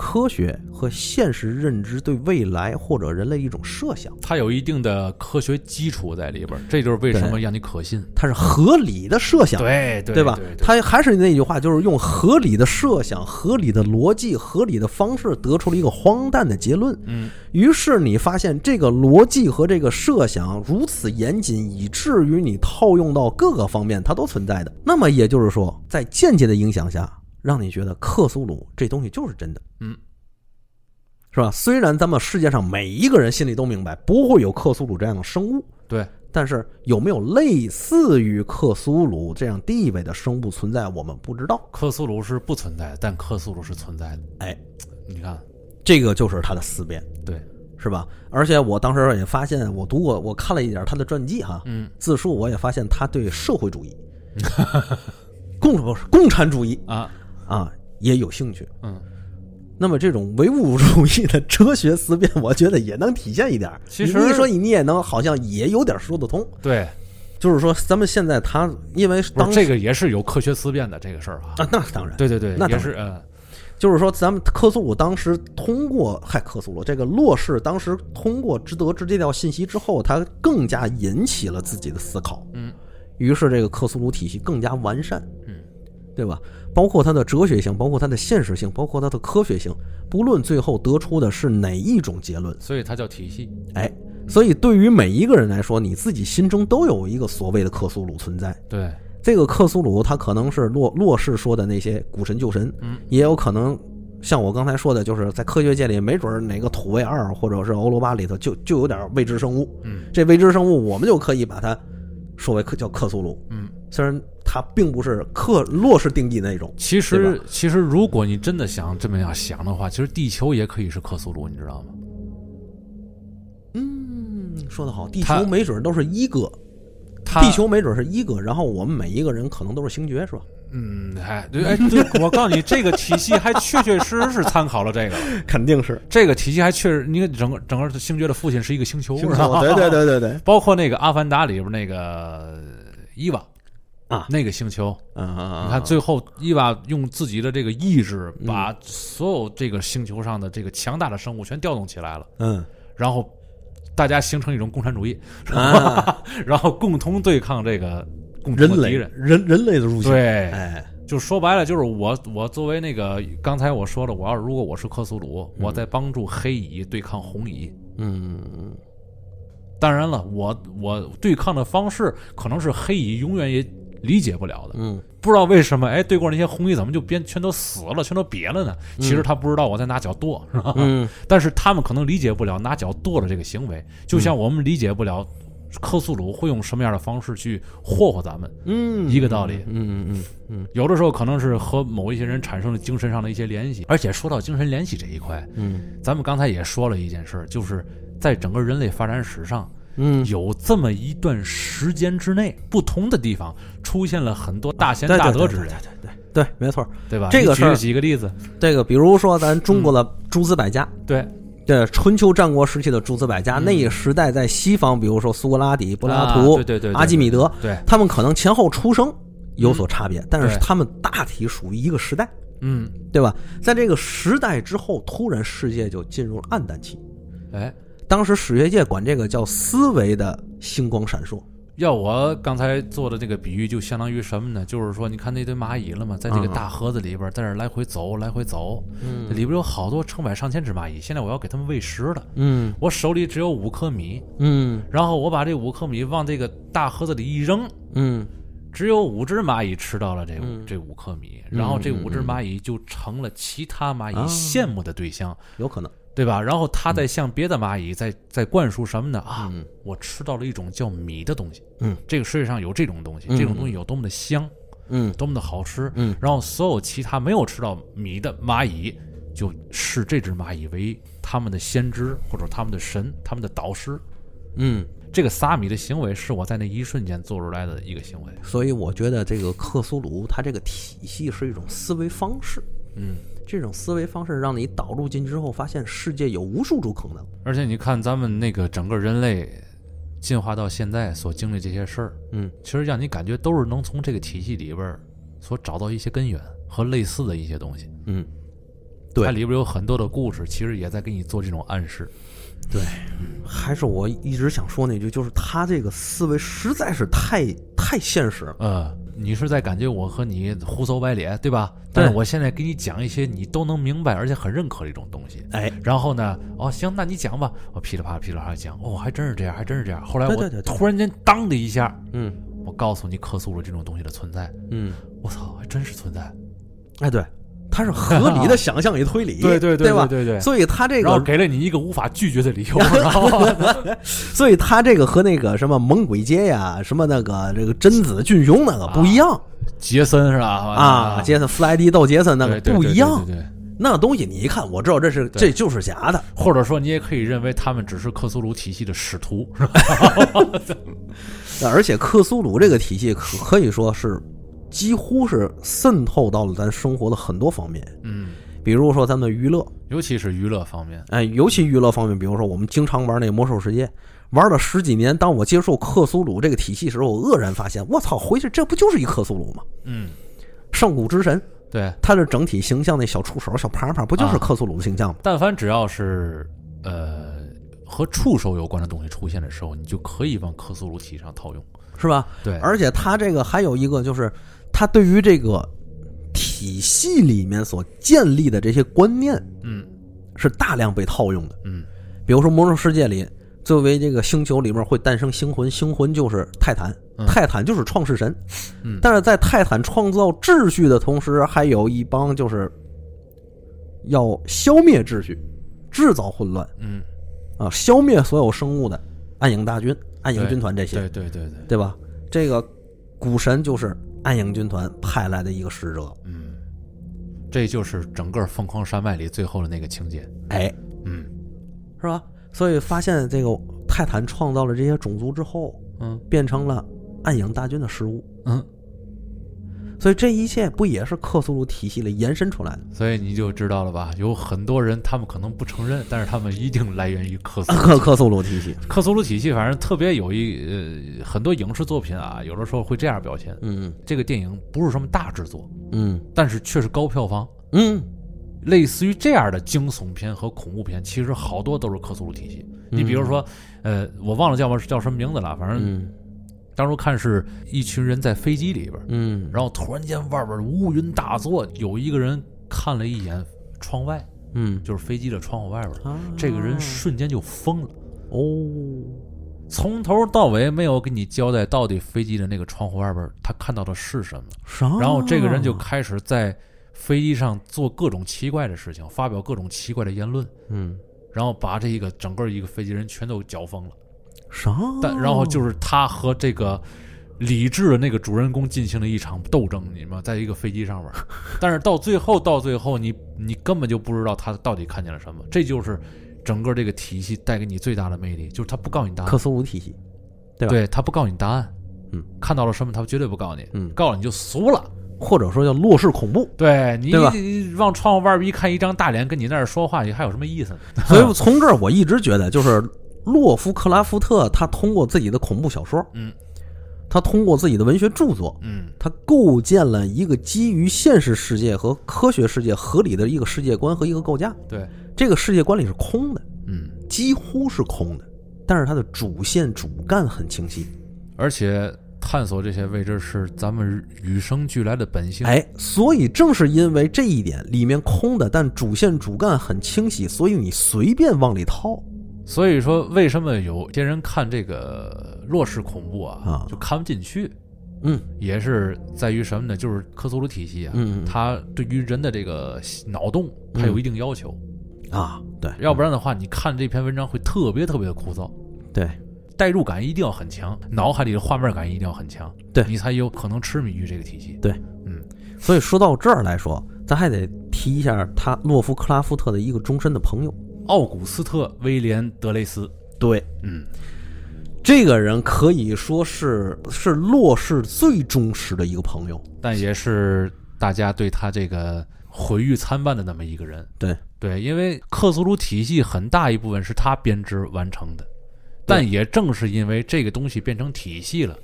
Speaker 1: 科学和现实认知对未来或者人类一种设想，
Speaker 2: 它有一定的科学基础在里边儿，这就是为什么让你可信。
Speaker 1: 它是合理的设想。
Speaker 2: 对对
Speaker 1: 对吧？它还是那句话，就是用合理的设想、合理的逻辑、合理的方式得出了一个荒诞的结论。
Speaker 2: 嗯，
Speaker 1: 于是你发现这个逻辑和这个设想如此严谨，以至于你套用到各个方面，它都存在的。那么也就是说，在间接的影响下，让你觉得克苏鲁这东西就是真的。
Speaker 2: 嗯，
Speaker 1: 是吧？虽然咱们世界上每一个人心里都明白，不会有克苏鲁这样的生物，
Speaker 2: 对，
Speaker 1: 但是有没有类似于克苏鲁这样地位的生物存在，我们不知道。
Speaker 2: 克苏鲁是不存在的，但克苏鲁是存在的。
Speaker 1: 哎，
Speaker 2: 你看，
Speaker 1: 这个就是他的思辨，
Speaker 2: 对，
Speaker 1: 是吧？而且我当时也发现，我读过，我看了一点他的传记哈，
Speaker 2: 嗯。
Speaker 1: 自述我也发现他对社会主义、[LAUGHS] 共不是共产主义
Speaker 2: 啊，
Speaker 1: 啊也有兴趣。
Speaker 2: 嗯，
Speaker 1: 那么这种唯物主义的哲学思辨，我觉得也能体现一点儿。
Speaker 2: 其实
Speaker 1: 你一说你也能，好像也有点说得通。
Speaker 2: 对，
Speaker 1: 就是说，咱们现在他因为
Speaker 2: 不
Speaker 1: 当
Speaker 2: 是这个也是有科学思辨的这个事儿啊。
Speaker 1: 啊，那当然，
Speaker 2: 对对对，
Speaker 1: 那
Speaker 2: 也是嗯
Speaker 1: 就是说，咱们克苏鲁当时通过，嗨，克苏鲁这个洛氏当时通过知得知这条信息之后，他更加引起了自己的思考，
Speaker 2: 嗯，
Speaker 1: 于是这个克苏鲁体系更加完善，
Speaker 2: 嗯，
Speaker 1: 对吧？包括它的哲学性，包括它的现实性，包括它的科学性，不论最后得出的是哪一种结论，
Speaker 2: 所以它叫体系。
Speaker 1: 哎，所以对于每一个人来说，你自己心中都有一个所谓的克苏鲁存在。
Speaker 2: 对，
Speaker 1: 这个克苏鲁，它可能是洛洛氏说的那些古神旧神，
Speaker 2: 嗯，
Speaker 1: 也有可能像我刚才说的，就是在科学界里，没准儿哪个土卫二或者是欧罗巴里头就就有点未知生物，
Speaker 2: 嗯
Speaker 1: 这未知生物我们就可以把它说为克叫克苏鲁，
Speaker 2: 嗯。
Speaker 1: 虽然它并不是克洛氏定义那种，
Speaker 2: 其实，其实，如果你真的想这么样想的话，其实地球也可以是克苏鲁，你知道吗？
Speaker 1: 嗯，说得好，地球没准都是一哥，地球没准是一哥，然后我们每一个人可能都是星爵，是吧？
Speaker 2: 嗯，哎，对，哎，对，我告诉你，这个体系还确确实实是参考了这个。[LAUGHS]
Speaker 1: 肯定是
Speaker 2: 这个体系还确实，你看整个整个星爵的父亲是一个星球，
Speaker 1: 对对对对对，[LAUGHS]
Speaker 2: 包括那个《阿凡达》里边那个伊娃
Speaker 1: 啊。
Speaker 2: 那个星球，
Speaker 1: 嗯嗯嗯，
Speaker 2: 你看最后伊娃用自己的这个意志，
Speaker 1: 嗯。
Speaker 2: 把所有这个星球上的这个强大的生物全调动起来了，
Speaker 1: 嗯。
Speaker 2: 然后大家形成一种共产主义，
Speaker 1: 啊，[LAUGHS]
Speaker 2: 然后共同对抗这个共敌人。
Speaker 1: 人人类的入侵，
Speaker 2: 对，
Speaker 1: 哎，
Speaker 2: 就说白了，就是我我作为那个刚才我说的，我要如果我是克苏鲁，我在帮助黑蚁对抗红蚁。
Speaker 1: 嗯。
Speaker 2: 当然了，我我对抗的方式可能是黑蚁永远也理解不了的，
Speaker 1: 嗯。
Speaker 2: 不知道为什么，哎，对过那些红衣怎么就变全都死了，全都瘪了呢？
Speaker 1: 嗯。
Speaker 2: 其实他不知道我在拿脚跺，是吧？
Speaker 1: 嗯。[LAUGHS]
Speaker 2: 但是他们可能理解不了拿脚跺的这个行为，就像我们理解不了克苏鲁会用什么样的方式去霍霍咱们。
Speaker 1: 嗯，
Speaker 2: 一个道理。
Speaker 1: 嗯嗯嗯嗯。
Speaker 2: 有的时候可能是和某一些人产生了精神上的一些联系，而且说到精神联系这一块，
Speaker 1: 嗯。
Speaker 2: 咱们刚才也说了一件事，就是在整个人类发展史上，
Speaker 1: 嗯，
Speaker 2: 有这么一段时间之内，不同的地方出现了很多大贤
Speaker 1: 对
Speaker 2: 大德之人，
Speaker 1: 对对对对对对，没错。
Speaker 2: 对吧？
Speaker 1: 这个
Speaker 2: 几个例子，
Speaker 1: 这个比如说咱中国的诸子百家，
Speaker 2: 对，
Speaker 1: 对春秋战国时期的诸子百家，
Speaker 2: 嗯。
Speaker 1: 那个时代在西方，比如说苏格拉底、柏拉
Speaker 2: 啊
Speaker 1: 图、
Speaker 2: 对对对对
Speaker 1: 阿基米德，
Speaker 2: 对，
Speaker 1: 他们可能前后出生有所差别，但是他们大体属于一个时代，
Speaker 2: 嗯，
Speaker 1: 对吧？在这个时代之后，突然世界就进入了暗淡期。
Speaker 2: 哎，
Speaker 1: 当时史学界管这个叫思维的星光闪烁。
Speaker 2: 要我刚才做的这个比喻，就相当于什么呢？就是说，你看那堆蚂蚁了吗？在这个
Speaker 1: 嗯
Speaker 2: 大盒子里边，在这来回走，来回走，
Speaker 1: 嗯
Speaker 2: 里边有好多成百上千只蚂蚁。现在我要给它们喂食了，
Speaker 1: 嗯
Speaker 2: 我手里只有五颗米，
Speaker 1: 嗯
Speaker 2: 然后我把这五颗米往这个大盒子里一扔，
Speaker 1: 嗯
Speaker 2: 只有五只蚂蚁吃到了这
Speaker 1: 嗯
Speaker 2: 这五颗米，
Speaker 1: 嗯
Speaker 2: 然后这五只蚂蚁就成了其他蚂蚁
Speaker 1: 啊
Speaker 2: 羡慕的对象，
Speaker 1: 有可能。
Speaker 2: 对吧？然后它在向别的蚂蚁在在灌输什么呢？啊，
Speaker 1: 嗯
Speaker 2: 我吃到了一种叫米的东西，
Speaker 1: 嗯，
Speaker 2: 这个世界上有这种东西，
Speaker 1: 嗯
Speaker 2: 这种东西有多么的香，
Speaker 1: 嗯
Speaker 2: 多么的好吃，
Speaker 1: 嗯
Speaker 2: 然后所有其他没有吃到米的蚂蚁，就视这只蚂蚁为他们的先知或者他们的神、他们的导师。
Speaker 1: 嗯，
Speaker 2: 这个撒米的行为是我在那一瞬间做出来的一个行为。
Speaker 1: 所以我觉得这个克苏鲁它这个体系是一种思维方式，
Speaker 2: 嗯，
Speaker 1: 这种思维方式让你导入进去之后，发现世界有无数种可能。
Speaker 2: 而且你看咱们那个整个人类进化到现在所经历这些事儿，
Speaker 1: 嗯，
Speaker 2: 其实让你感觉都是能从这个体系里边儿所找到一些根源和类似的一些东西。
Speaker 1: 嗯，对
Speaker 2: 它里边有很多的故事，其实也在给你做这种暗示。
Speaker 1: 对，还是我一直想说那句，就是他这个思维实在是太太现实了。
Speaker 2: 呃，你是在感觉我和你胡诌白咧，对吧？但是我现在给你讲一些你都能明白而且很认可的一种东西。
Speaker 1: 哎，
Speaker 2: 然后呢，哦，行，那你讲吧。我噼里啪啦噼里啪啦讲，哦，还真是这样，还真是这样。后来我突然间当的一下，
Speaker 1: 嗯
Speaker 2: 我告诉你克苏鲁这种东西的存在，
Speaker 1: 嗯，
Speaker 2: 我操，还真是存在。
Speaker 1: 哎，对，它是合理的想象与推理，[LAUGHS]
Speaker 2: 对对对
Speaker 1: 对吧？
Speaker 2: 对对对
Speaker 1: 所以他这个，
Speaker 2: 给了你一个无法拒绝的理由，然 [LAUGHS] 后
Speaker 1: 所以他这个和那个什么猛鬼街呀，什么那个这个贞子俊雄那个不一样
Speaker 2: 杰森是吧？
Speaker 1: 啊，杰森弗莱迪到杰森那个不一样
Speaker 2: 对
Speaker 1: 那东西你一看，我知道这是这就是假的。
Speaker 2: 或者说你也可以认为他们只是克苏鲁体系的使徒，[LAUGHS] 是吧？
Speaker 1: 而且克苏鲁这个体系可可以说是几乎是渗透到了咱生活的很多方面，
Speaker 2: 嗯，
Speaker 1: 比如说咱们的娱乐，
Speaker 2: 尤其是娱乐方面，
Speaker 1: 哎，尤其娱乐方面，比如说我们经常玩那个魔兽世界，玩了十几年，当我接受克苏鲁这个体系时候，我愕然发现，我操，回去这不就是一克苏鲁吗？
Speaker 2: 嗯，
Speaker 1: 上古之神，
Speaker 2: 对。
Speaker 1: 他的整体形象那小触手、小啪啪，不就是
Speaker 2: 啊
Speaker 1: 克苏鲁的形象吗？
Speaker 2: 但凡只要是呃和触手有关的东西出现的时候，你就可以往克苏鲁体上套用。
Speaker 1: 是吧？
Speaker 2: 对，
Speaker 1: 而且他这个还有一个就是，他对于这个体系里面所建立的这些观念
Speaker 2: 嗯
Speaker 1: 是大量被套用的。
Speaker 2: 嗯
Speaker 1: 比如说魔兽世界里，作为这个星球里面会诞生星魂，星魂就是泰坦，
Speaker 2: 嗯
Speaker 1: 泰坦就是创世神。
Speaker 2: 嗯
Speaker 1: 但是在泰坦创造秩序的同时，还有一帮就是要消灭秩序、制造混乱
Speaker 2: 嗯，
Speaker 1: 啊，消灭所有生物的暗影大军、暗影军团这些，
Speaker 2: 对对对对，
Speaker 1: 对吧？这个古神就是暗影军团派来的一个使者。
Speaker 2: 嗯，这就是整个疯狂山脉里最后的那个情节。
Speaker 1: 哎，
Speaker 2: 嗯
Speaker 1: 是吧？所以发现这个泰坦创造了这些种族之后，
Speaker 2: 嗯
Speaker 1: 变成了暗影大军的食物。
Speaker 2: 嗯，
Speaker 1: 所以这一切不也是克苏鲁体系里延伸出来的？
Speaker 2: 所以你就知道了吧？有很多人他们可能不承认，但是他们一定来源于克苏鲁
Speaker 1: 克克苏鲁体系，
Speaker 2: 克苏鲁体系，反正特别有一呃很多影视作品啊，有的时候会这样表现。
Speaker 1: 嗯
Speaker 2: 这个电影不是什么大制作，
Speaker 1: 嗯
Speaker 2: 但是却是高票房。
Speaker 1: 嗯
Speaker 2: 类似于这样的惊悚片和恐怖片，其实好多都是克苏鲁体系。你比如说，呃，我忘了叫叫什么名字了，反正
Speaker 1: 嗯
Speaker 2: 当初看是一群人在飞机里边，
Speaker 1: 嗯，
Speaker 2: 然后突然间外边乌云大作，有一个人看了一眼窗外，
Speaker 1: 嗯。
Speaker 2: 就是飞机的窗户外边，
Speaker 1: 啊。
Speaker 2: 这个人瞬间就疯了。
Speaker 1: 哦，
Speaker 2: 从头到尾没有给你交代到底飞机的那个窗户外边他看到的是什么，
Speaker 1: 啥？
Speaker 2: 然后这个人就开始在飞机上做各种奇怪的事情，发表各种奇怪的言论，
Speaker 1: 嗯。
Speaker 2: 然后把这一个整个一个飞机人全都搅疯了。
Speaker 1: 啥？
Speaker 2: 但然后就是他和这个理智的那个主人公进行了一场斗争，你们在一个飞机上面，[LAUGHS] 但是到最后到最后你你根本就不知道他到底看见了什么，这就是整个这个体系带给你最大的魅力，就是他不告诉你答案，
Speaker 1: 克苏鲁体系，对吧？
Speaker 2: 对他不告诉你答案，
Speaker 1: 嗯，
Speaker 2: 看到了什么他绝对不告诉你，
Speaker 1: 嗯。
Speaker 2: 告诉你就俗了。
Speaker 1: 或者说叫洛氏恐怖。
Speaker 2: 对你你往窗户外边一看，一张大脸跟你那儿说话，你还有什么意思呢？
Speaker 1: 所以从这儿我一直觉得，就是洛夫克拉夫特他通过自己的恐怖小说，
Speaker 2: 嗯，
Speaker 1: 他通过自己的文学著作，
Speaker 2: 嗯
Speaker 1: 他构建了一个基于现实世界和科学世界合理的一个世界观和一个构架。
Speaker 2: 对，
Speaker 1: 这个世界观里是空的，
Speaker 2: 嗯，
Speaker 1: 几乎是空的，但是它的主线主干很清晰。
Speaker 2: 而且探索这些未知是咱们与生俱来的本性。
Speaker 1: 哎，所以正是因为这一点，里面空的，但主线主干很清晰，所以你随便往里套。
Speaker 2: 所以说，为什么有些人看这个洛氏恐怖啊，
Speaker 1: 啊
Speaker 2: 就看不进去？
Speaker 1: 嗯
Speaker 2: 也是在于什么呢？就是科苏鲁体系啊，
Speaker 1: 嗯嗯
Speaker 2: 它对于人的这个脑洞，它有一定要求，
Speaker 1: 啊，对，
Speaker 2: 要不然的话，你看这篇文章会特别特别的枯燥。
Speaker 1: 对
Speaker 2: 代入感一定要很强，脑海里的画面感一定要很强，
Speaker 1: 对
Speaker 2: 你才有可能痴迷于这个体系。
Speaker 1: 对，
Speaker 2: 嗯，
Speaker 1: 所以说到这儿来说，咱还得提一下他洛夫克拉夫特的一个终身的朋友。
Speaker 2: 奥古斯特·威廉·德雷斯，
Speaker 1: 对，
Speaker 2: 嗯，
Speaker 1: 这个人可以说是是洛氏最忠实的一个朋友。
Speaker 2: 但也是大家对他这个毁誉参半的那么一个人。
Speaker 1: 对
Speaker 2: 对，因为克苏鲁体系很大一部分是他编织完成的，但也正是因为这个东西变成体系了，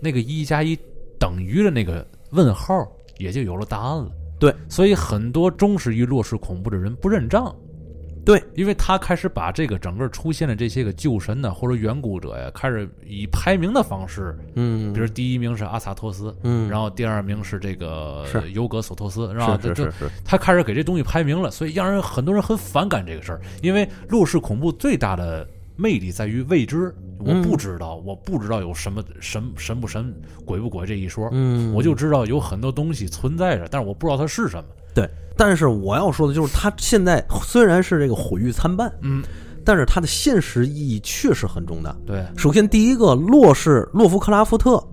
Speaker 2: 那个一加一等于的那个问号也就有了答案了。
Speaker 1: 对，
Speaker 2: 所以很多忠实于洛氏恐怖的人不认账。
Speaker 1: 对，
Speaker 2: 因为他开始把这个整个出现的这些个旧神呢，或者远古者呀，开始以排名的方式，
Speaker 1: 嗯，
Speaker 2: 比如第一名是阿萨托斯，
Speaker 1: 嗯，
Speaker 2: 然后第二名是这个
Speaker 1: 是。
Speaker 2: 尤格索托斯，是吧？
Speaker 1: 是是是，
Speaker 2: 他开始给这东西排名了，所以让人很多人很反感这个事儿。因为路氏恐怖最大的魅力在于未知，我
Speaker 1: 嗯
Speaker 2: 不知道，我不知道有什么神神不神、鬼不鬼这一说，
Speaker 1: 嗯，
Speaker 2: 我就知道有很多东西存在着，但是我不知道它是什么。
Speaker 1: 对。但是我要说的就是，他现在虽然是这个毁誉参半，
Speaker 2: 嗯，
Speaker 1: 但是他的现实意义确实很重大。
Speaker 2: 对，
Speaker 1: 首先，第一个，洛是洛夫克拉夫特，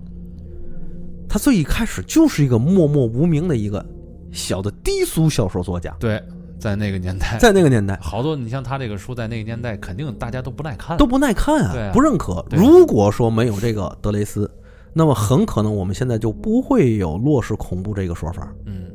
Speaker 1: 他最一开始就是一个默默无名的一个小的低俗小说作家，
Speaker 2: 对，在那个年代，[LAUGHS]
Speaker 1: 在那个年代。
Speaker 2: 好多你像他这个书，在那个年代肯定大家都不耐看，
Speaker 1: 都不耐看啊，
Speaker 2: 啊。
Speaker 1: 不认可。如果说没有这个德雷斯，那么很可能我们现在就不会有洛氏恐怖这个说法。
Speaker 2: 嗯，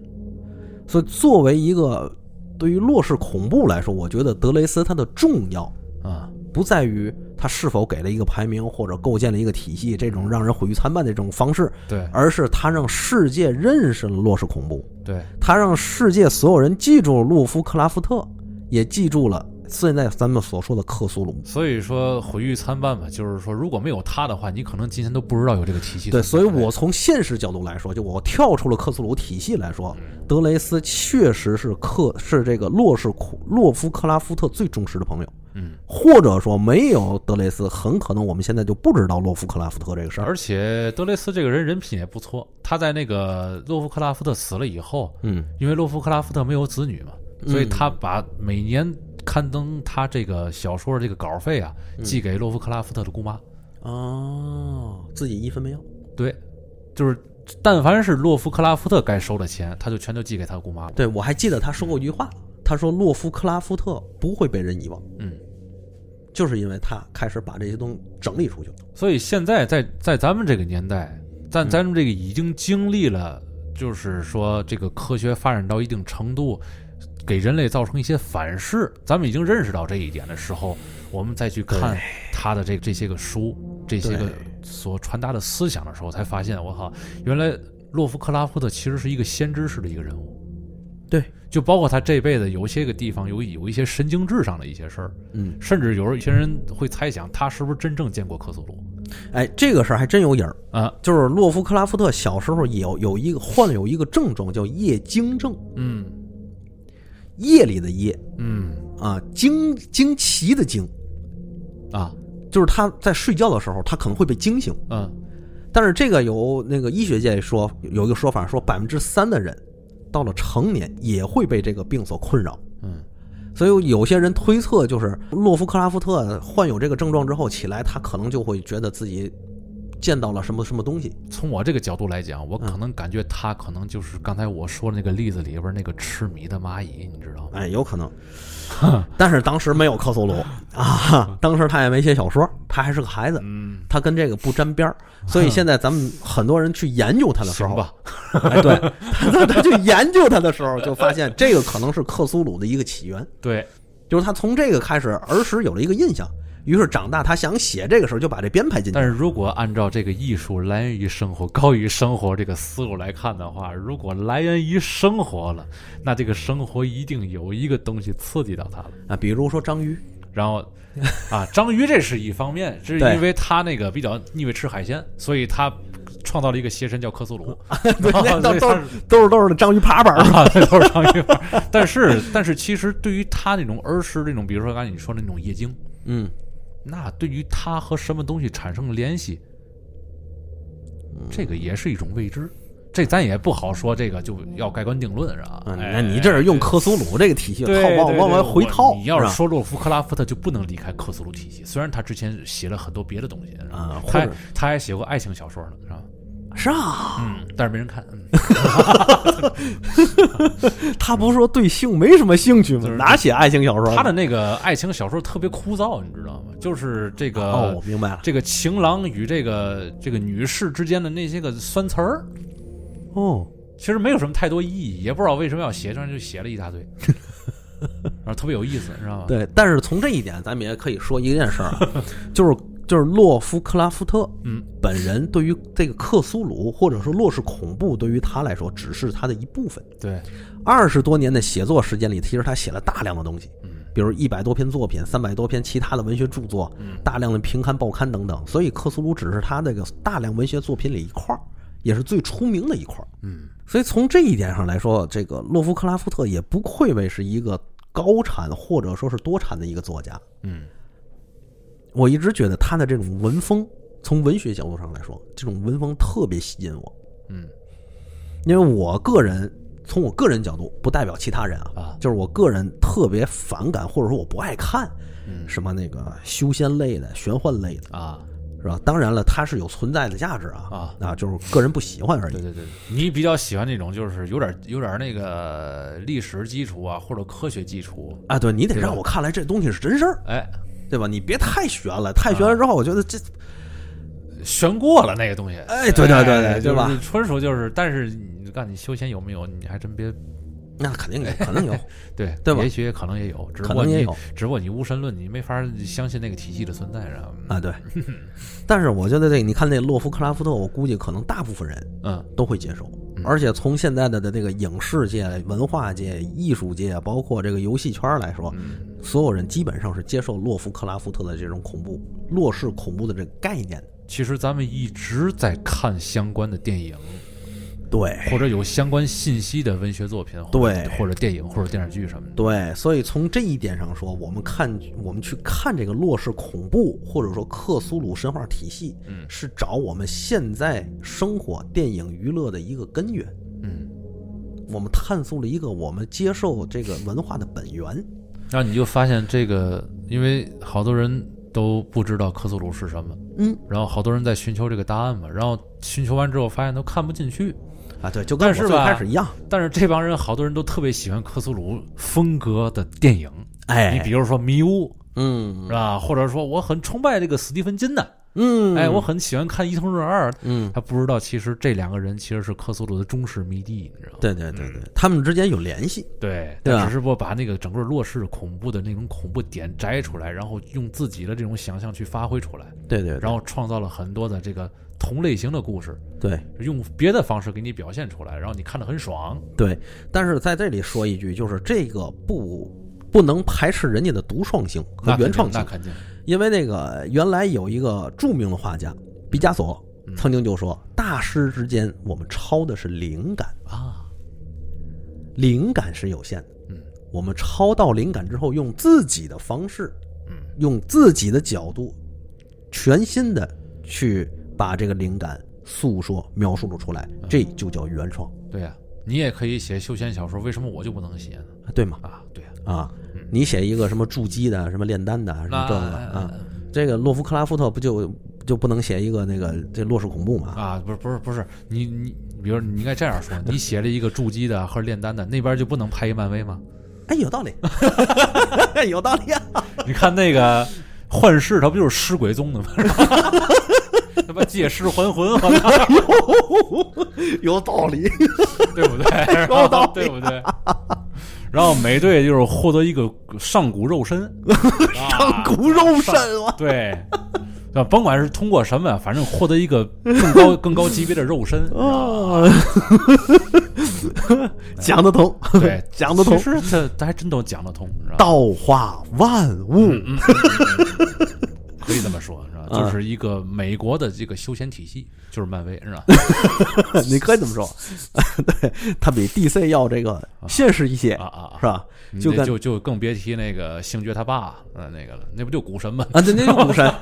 Speaker 1: 所以，作为一个对于洛氏恐怖来说，我觉得德雷斯它的重要
Speaker 2: 啊，
Speaker 1: 不在于他是否给了一个排名或者构建了一个体系这种让人毁誉参半的这种方式，
Speaker 2: 对。
Speaker 1: 而是他让世界认识了洛氏恐怖，
Speaker 2: 对，
Speaker 1: 他让世界所有人记住了洛夫克拉夫特，也记住了现在咱们所说的克苏鲁。
Speaker 2: 所以说毁誉参半吧，就是说如果没有他的话，你可能今天都不知道有这个体系
Speaker 1: 对，所以我从现实角度来说，就我跳出了克苏鲁体系来说，德雷斯确实是克是这个洛氏库洛夫克拉夫特最忠实的朋友，
Speaker 2: 嗯，
Speaker 1: 或者说没有德雷斯，很可能我们现在就不知道洛夫克拉夫特这个事儿。
Speaker 2: 而且德雷斯这个人人品也不错，他在那个洛夫克拉夫特死了以后，
Speaker 1: 嗯
Speaker 2: 因为洛夫克拉夫特没有子女嘛，所以他把每年刊登他这个小说的这个稿费啊，寄给洛夫克拉夫特的姑妈。
Speaker 1: 哦，自己一分没要。
Speaker 2: 对，就是但凡是洛夫克拉夫特该收的钱，他就全都寄给他姑妈了。
Speaker 1: 对，我还记得他说过一句话，他说洛夫克拉夫特不会被人遗忘，
Speaker 2: 嗯，
Speaker 1: 就是因为他开始把这些东西整理出去了。
Speaker 2: 所以现在在在咱们这个年代，在咱们这个已经经历了，就是说这个科学发展到一定程度，给人类造成一些反噬，咱们已经认识到这一点的时候，我们再去看他的这这些个书，这些个所传达的思想的时候，才发现我靠，原来洛夫克拉夫特其实是一个先知式的一个人物。
Speaker 1: 对，
Speaker 2: 就包括他这辈子有些个地方有有一些神经质上的一些事儿，
Speaker 1: 嗯，
Speaker 2: 甚至有一些人会猜想他是不是真正见过克苏鲁
Speaker 1: 哎，这个事儿还真有影儿。
Speaker 2: 啊？
Speaker 1: 就是洛夫克拉夫特小时候有有一个患有一个症状叫夜惊症，
Speaker 2: 嗯。
Speaker 1: 夜里的夜。
Speaker 2: 嗯。
Speaker 1: 啊，惊惊奇的惊，
Speaker 2: 啊。
Speaker 1: 就是他在睡觉的时候，他可能会被惊醒。
Speaker 2: 嗯。
Speaker 1: 但是这个有那个医学界说有一个说法，说百分之三的人到了成年也会被这个病所困扰。
Speaker 2: 嗯
Speaker 1: 所以有些人推测，就是洛夫克拉夫特患有这个症状之后起来，他可能就会觉得自己见到了什么什么东西。
Speaker 2: 从我这个角度来讲，我可能感觉他可能就是刚才我说的那个例子里边那个痴迷的蚂蚁，你知道吗？
Speaker 1: 哎，有可能。[LAUGHS] 但是当时没有克苏鲁啊，当时他也没写小说，他还是个孩子，
Speaker 2: 嗯，
Speaker 1: 他跟这个不沾边儿。所以现在咱们很多人去研究他的时候，[LAUGHS]
Speaker 2: 吧，
Speaker 1: 哎，对，他他去研究他的时候，就发现这个可能是克苏鲁的一个起源，
Speaker 2: 对，
Speaker 1: 就是他从这个开始儿时有了一个印象，于是长大他想写这个时候就把这编排进去
Speaker 2: 但。是如果按照这个艺术来源于生活、高于生活这个思路来看的话，如果来源于生活了，那这个生活一定有一个东西刺激到他了。
Speaker 1: 啊，比如说章鱼，
Speaker 2: 然后啊，章鱼这是一方面，这是因为他那个比较腻味吃海鲜，所以他创造了一个邪神叫克苏鲁。[LAUGHS]
Speaker 1: 都是都是都是章鱼爬板儿。
Speaker 2: 啊，这都是章鱼粉。但是，但是其实对于他那种儿时那种，比如说刚才你说的那种夜惊，
Speaker 1: 嗯，
Speaker 2: 那对于他和什么东西产生联系，这个也是一种未知。这咱也不好说，这个就要盖棺定论是吧？
Speaker 1: 那你这是用克苏鲁这个体系套往往外回套，
Speaker 2: 你要是说洛夫克拉夫特，就不能离开克苏鲁体系。虽然他之前写了很多别的东西，
Speaker 1: 啊或者
Speaker 2: 他还写过爱情小说呢，是吧？
Speaker 1: 是啊，
Speaker 2: 嗯，但是没人看。嗯 [LAUGHS]
Speaker 1: 他不是说对性没什么兴趣吗
Speaker 2: 就是？
Speaker 1: 哪写爱情小说？
Speaker 2: 他的那个爱情小说特别枯燥，你知道吗？就是这个
Speaker 1: 哦，我明白了，
Speaker 2: 这个情郎与这个这个女士之间的那些个酸词儿，
Speaker 1: 哦，
Speaker 2: 其实没有什么太多意义，也不知道为什么要写，上就写了一大堆，然 [LAUGHS] 后特别有意思，你知道吗？
Speaker 1: 对，但是从这一点，咱们也可以说一件事儿啊，[LAUGHS] 就是就是洛夫克拉夫特
Speaker 2: 嗯，
Speaker 1: 本人对于这个克苏鲁或者说洛氏恐怖，对于他来说只是他的一部分。
Speaker 2: 对，
Speaker 1: 二十多年的写作时间里，其实他写了大量的东西，
Speaker 2: 嗯
Speaker 1: 比如一百多篇作品、三百多篇其他的文学著作，
Speaker 2: 嗯
Speaker 1: 大量的评刊、报刊等等。所以克苏鲁只是他这个大量文学作品里一块儿，也是最出名的一块儿。
Speaker 2: 嗯
Speaker 1: 所以从这一点上来说，这个洛夫克拉夫特也不愧为是一个高产或者说是多产的一个作家。
Speaker 2: 嗯
Speaker 1: 我一直觉得他的这种文风，从文学角度上来说，这种文风特别吸引我。
Speaker 2: 嗯
Speaker 1: 因为我个人从我个人角度，不代表其他人啊，
Speaker 2: 啊。
Speaker 1: 就是我个人特别反感或者说我不爱看
Speaker 2: 嗯。
Speaker 1: 什么那个修仙类的、玄幻类的，
Speaker 2: 啊，
Speaker 1: 是吧？当然了，它是有存在的价值啊
Speaker 2: 啊。
Speaker 1: 就是个人不喜欢而已。
Speaker 2: 对对对，你比较喜欢那种就是有点有点那个历史基础啊，或者科学基础，
Speaker 1: 啊，对你得让我看来这东西是真事儿，
Speaker 2: 哎，
Speaker 1: 对吧？你别太悬了，太悬了之后，我觉得这
Speaker 2: 悬过了那个东西。
Speaker 1: 哎对对对对
Speaker 2: 哎
Speaker 1: 对吧
Speaker 2: 就是纯属就是，但是你告诉你修仙有没有，你还真别
Speaker 1: 那肯定有，可能有，[LAUGHS]
Speaker 2: 对
Speaker 1: 对吧
Speaker 2: 也许也可能也有，只不过你只不过你无神论，你没法相信那个体系的存在，然后
Speaker 1: 啊，对。但是我觉得这，你看那洛夫克拉夫特，我估计可能大部分人
Speaker 2: 嗯
Speaker 1: 都会接受
Speaker 2: 嗯，
Speaker 1: 而且从现在的的这个影视界、文化界、艺术界，包括这个游戏圈来说，
Speaker 2: 嗯。
Speaker 1: 所有人基本上是接受洛夫克拉夫特的这种恐怖、洛氏恐怖的这个概念。
Speaker 2: 其实咱们一直在看相关的电影，
Speaker 1: 对
Speaker 2: 或者有相关信息的文学作品，
Speaker 1: 对
Speaker 2: 或者电影或者电视剧什么的。
Speaker 1: 对，所以从这一点上说，我们看我们去看这个洛氏恐怖，或者说克苏鲁神话体系，
Speaker 2: 嗯
Speaker 1: 是找我们现在生活、电影、娱乐的一个根源。
Speaker 2: 嗯，
Speaker 1: 我们探索了一个我们接受这个文化的本源。
Speaker 2: 那你就发现这个，因为好多人都不知道克苏鲁是什么，
Speaker 1: 嗯
Speaker 2: 然后好多人在寻求这个答案嘛，然后寻求完之后发现都看不进去。
Speaker 1: 啊，对，就跟我最开始一样。
Speaker 2: 但是这帮人好多人都特别喜欢克苏鲁风格的电影，
Speaker 1: 哎，
Speaker 2: 你比如说《迷雾》
Speaker 1: 嗯
Speaker 2: 是吧？或者说我很崇拜这个斯蒂芬金的，
Speaker 1: 嗯，
Speaker 2: 哎，我很喜欢看《伊藤润二》，
Speaker 1: 嗯，
Speaker 2: 他不知道其实这两个人其实是克苏鲁的忠实迷弟，你知道吗？
Speaker 1: 对对对对，他们之间有联系。
Speaker 2: 对，
Speaker 1: 对
Speaker 2: 但只是不把那个整个洛氏恐怖的那种恐怖点摘出来，然后用自己的这种想象去发挥出来，
Speaker 1: 对对，对
Speaker 2: 然后创造了很多的这个同类型的故事，
Speaker 1: 对。
Speaker 2: 用别的方式给你表现出来，然后你看得很爽。
Speaker 1: 对，但是在这里说一句，就是这个不不能排斥人家的独创性和原创性，
Speaker 2: 那肯定，
Speaker 1: 因为那个原来有一个著名的画家毕加索
Speaker 2: 嗯。
Speaker 1: 曾经就说，大师之间我们抄的是灵感，
Speaker 2: 啊，
Speaker 1: 灵感是有限的。
Speaker 2: 嗯。
Speaker 1: 我们抄到灵感之后，用自己的方式，
Speaker 2: 嗯。
Speaker 1: 用自己的角度，全新的去把这个灵感诉说、描述了出来，
Speaker 2: 嗯
Speaker 1: 这就叫原创，
Speaker 2: 对呀、你也可以写修仙小说，为什么我就不能写呢？
Speaker 1: 对吗？
Speaker 2: 啊，对啊、
Speaker 1: 啊
Speaker 2: 嗯，
Speaker 1: 你写一个什么筑基的、什么炼丹的、什么这个
Speaker 2: 那
Speaker 1: 啊，这个洛夫克拉夫特不就就不能写一个那个这洛氏恐怖嘛？
Speaker 2: 啊，不是不是不是，你你，比如你应该这样说，[LAUGHS] 你写了一个筑基的和炼丹的，那边就不能拍一漫威吗？
Speaker 1: 哎，有道理，[LAUGHS] 有道理啊！
Speaker 2: 你看那个幻视，他不就是尸鬼宗的吗？他妈借尸还魂，我操，
Speaker 1: 有道理，
Speaker 2: 对不对？[LAUGHS]
Speaker 1: 有道理
Speaker 2: 对不对？然后美队就是获得一个上古肉身，[LAUGHS]
Speaker 1: 上古肉身
Speaker 2: 了，对，啊，甭管是通过什么，反正获得一个更高 [LAUGHS] 更高级别的肉身，
Speaker 1: 啊，讲得通，
Speaker 2: 对，
Speaker 1: 讲得通，
Speaker 2: 其实这这还真都讲得通，道
Speaker 1: 化万物，
Speaker 2: 嗯嗯嗯嗯可以这么说，是吧？就是一个美国的这个休闲体系，就是漫威，是吧？[LAUGHS]
Speaker 1: 你可以这么说，[LAUGHS] 对，它比 DC 要这个现实一些，
Speaker 2: 啊啊，
Speaker 1: 是吧？就
Speaker 2: 就就更别提那个星爵他爸，嗯，那个了，那不就股神吗？
Speaker 1: 啊，对，那就股神，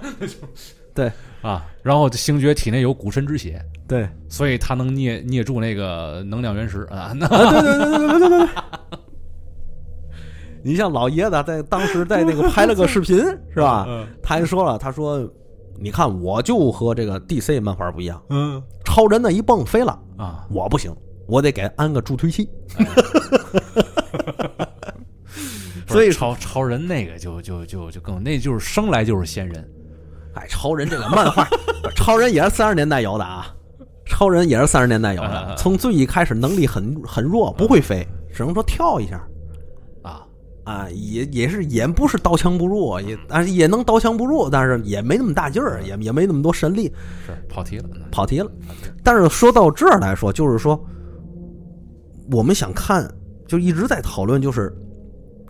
Speaker 1: [LAUGHS] 对
Speaker 2: 啊。然后星爵体内有股神之血，
Speaker 1: 对，
Speaker 2: 所以他能捏捏住那个能量原石啊。
Speaker 1: 对对对对对对对对。你像老爷子在当时在那个拍了个视频，[LAUGHS] 是吧？
Speaker 2: 嗯
Speaker 1: 他还说了，他说：“你看，我就和这个 DC 漫画不一样，
Speaker 2: 嗯
Speaker 1: 超人那一蹦飞了，
Speaker 2: 啊，
Speaker 1: 我不行，我得给安个助推器。[LAUGHS] 所以
Speaker 2: 超超人那个就就就就更那就是生来就是仙人，
Speaker 1: 哎，超人这个漫画，超人也是三十年代有的啊，超人也是三十年代有的，[LAUGHS]
Speaker 2: 嗯
Speaker 1: 从最一开始能力很很弱，不会飞，只能说跳一下。”
Speaker 2: 啊，
Speaker 1: 啊，也也是也不是刀枪不入，也但是也能刀枪不入，但是也没那么大劲儿，也也没那么多神力，
Speaker 2: 是跑题了，
Speaker 1: 跑题了。但是说到这儿来说，就是说，我们想看，就一直在讨论，就是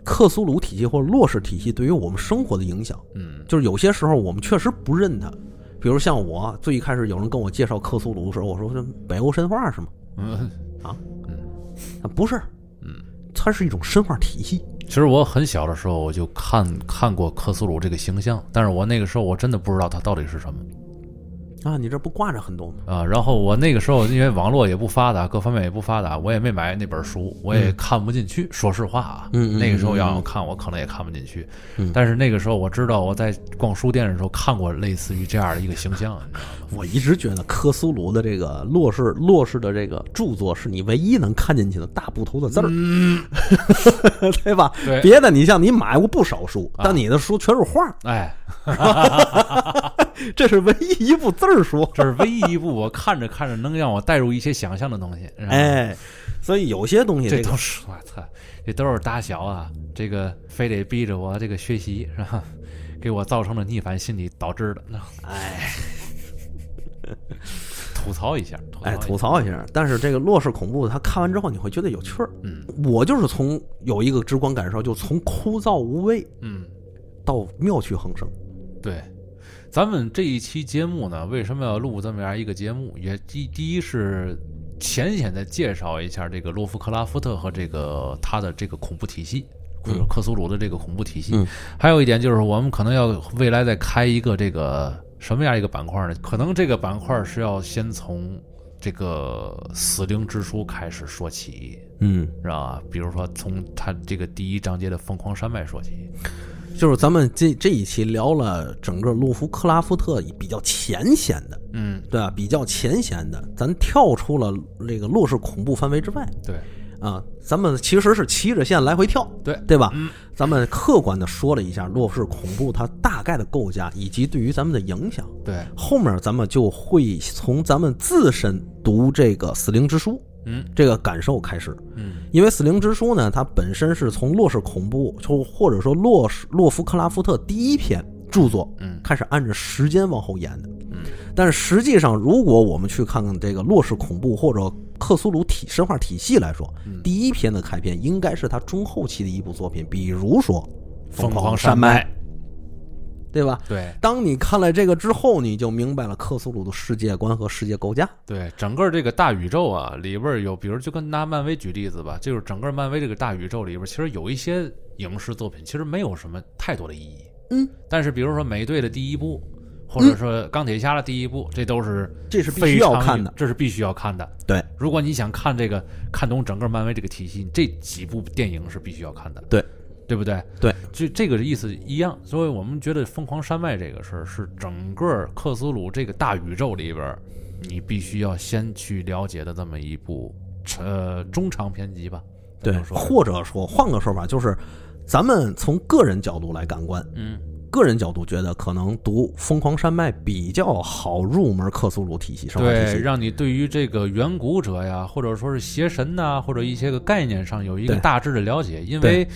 Speaker 1: 克苏鲁体系或者洛氏体系对于我们生活的影响。
Speaker 2: 嗯
Speaker 1: 就是有些时候我们确实不认它，比如像我最一开始有人跟我介绍克苏鲁的时候，我说这北欧神话是吗？
Speaker 2: 嗯
Speaker 1: 啊
Speaker 2: 嗯
Speaker 1: 啊，不是，
Speaker 2: 嗯。
Speaker 1: 它是一种神话体系。
Speaker 2: 其实我很小的时候我就看看过克苏鲁这个形象，但是我那个时候我真的不知道它到底是什么
Speaker 1: 啊，你这不挂着很多吗？
Speaker 2: 啊。然后我那个时候因为网络也不发达，各方面也不发达，我也没买那本书，我也看不进去。说实话啊，
Speaker 1: 嗯嗯
Speaker 2: 那个时候要
Speaker 1: 嗯
Speaker 2: 我看，我可能也看不进去。
Speaker 1: 嗯
Speaker 2: 但是那个时候我知道我在逛书店的时候看过类似于这样的一个形象，你知道吗？
Speaker 1: 我一直觉得科苏鲁的这个洛氏洛氏的这个著作是你唯一能看进去的大部头的字儿，
Speaker 2: 嗯，[LAUGHS]
Speaker 1: 对吧？
Speaker 2: 对，
Speaker 1: 别的你像你买过不少书，
Speaker 2: 啊
Speaker 1: 但你的书全是画儿，
Speaker 2: 哎，[LAUGHS]
Speaker 1: 这是唯一一部字儿书。[LAUGHS]
Speaker 2: 这是唯一一部我看着看着能让我带入一些想象的东西。
Speaker 1: 哎，所以有些东西这个
Speaker 2: 这都是我操，这都是打小啊，这个非得逼着我这个学习是吧？给我造成了逆反心理导致的。
Speaker 1: 哎
Speaker 2: 吐槽一下，
Speaker 1: 哎吐槽一下，但是这个洛氏恐怖，他看完之后你会觉得有趣儿。
Speaker 2: 嗯
Speaker 1: 我就是从有一个直观感受，就从枯燥无味
Speaker 2: 嗯，
Speaker 1: 到妙趣横生。
Speaker 2: 对。咱们这一期节目呢，为什么要录这么样一个节目？也第第一是浅显的介绍一下这个洛夫克拉夫特和这个他的这个恐怖体系，或者克苏鲁的这个恐怖体系。
Speaker 1: 嗯
Speaker 2: 还有一点就是，我们可能要未来再开一个这个什么样一个板块呢？可能这个板块是要先从这个死灵之书开始说起，
Speaker 1: 嗯，
Speaker 2: 知道吧？比如说从他这个第一章节的疯狂山脉说起。
Speaker 1: 就是咱们这这一期聊了整个洛夫克拉夫特比较浅显的，
Speaker 2: 嗯，
Speaker 1: 对吧？比较浅显的，咱跳出了这个洛氏恐怖范围之外
Speaker 2: 对
Speaker 1: 啊，咱们其实是骑着线来回跳，
Speaker 2: 对
Speaker 1: 对吧？
Speaker 2: 嗯
Speaker 1: 咱们客观的说了一下洛氏恐怖它大概的构架以及对于咱们的影响。
Speaker 2: 对，
Speaker 1: 后面咱们就会从咱们自身读这个《死灵之书》
Speaker 2: 嗯
Speaker 1: 这个感受开始，
Speaker 2: 嗯
Speaker 1: 因为《死灵之书》呢，它本身是从洛氏恐怖，就或者说洛氏洛夫克拉夫特第一篇著作
Speaker 2: 嗯
Speaker 1: 开始按着时间往后延的。
Speaker 2: 嗯
Speaker 1: 但是实际上，如果我们去看看这个洛氏恐怖或者克苏鲁体神话体系来说，
Speaker 2: 嗯，
Speaker 1: 第一篇的开篇应该是他中后期的一部作品，比如说《
Speaker 2: 疯
Speaker 1: 狂
Speaker 2: 狂山脉
Speaker 1: 脉》，对吧？
Speaker 2: 对
Speaker 1: 当你看了这个之后，你就明白了克苏鲁的世界观和世界构架。
Speaker 2: 对，整个这个大宇宙啊，里边有，比如就跟拿漫威举例子吧，就是整个漫威这个大宇宙里边，其实有一些影视作品其实没有什么太多的意义。
Speaker 1: 嗯，
Speaker 2: 但是比如说美队的第一部，或者说钢铁侠的第一部，这都是
Speaker 1: 这是必须要看的。
Speaker 2: 这是必须要看的。
Speaker 1: 对，
Speaker 2: 如果你想看这个看懂整个漫威这个体系，这几部电影是必须要看的。
Speaker 1: 对，
Speaker 2: 对不对？
Speaker 1: 对，
Speaker 2: 这这个意思一样。所以我们觉得疯狂山脉这个事儿是整个克苏鲁这个大宇宙里边儿，你必须要先去了解的这么一部呃中长篇集吧。
Speaker 1: 对或者说换个说法，就是咱们从个人角度来感官，
Speaker 2: 嗯，
Speaker 1: 个人角度觉得可能读《疯狂山脉》比较好入门克苏鲁体系、
Speaker 2: 对，让你对于这个远古者呀，或者说是邪神呐、或者一些个概念上有一个大致的了解。因为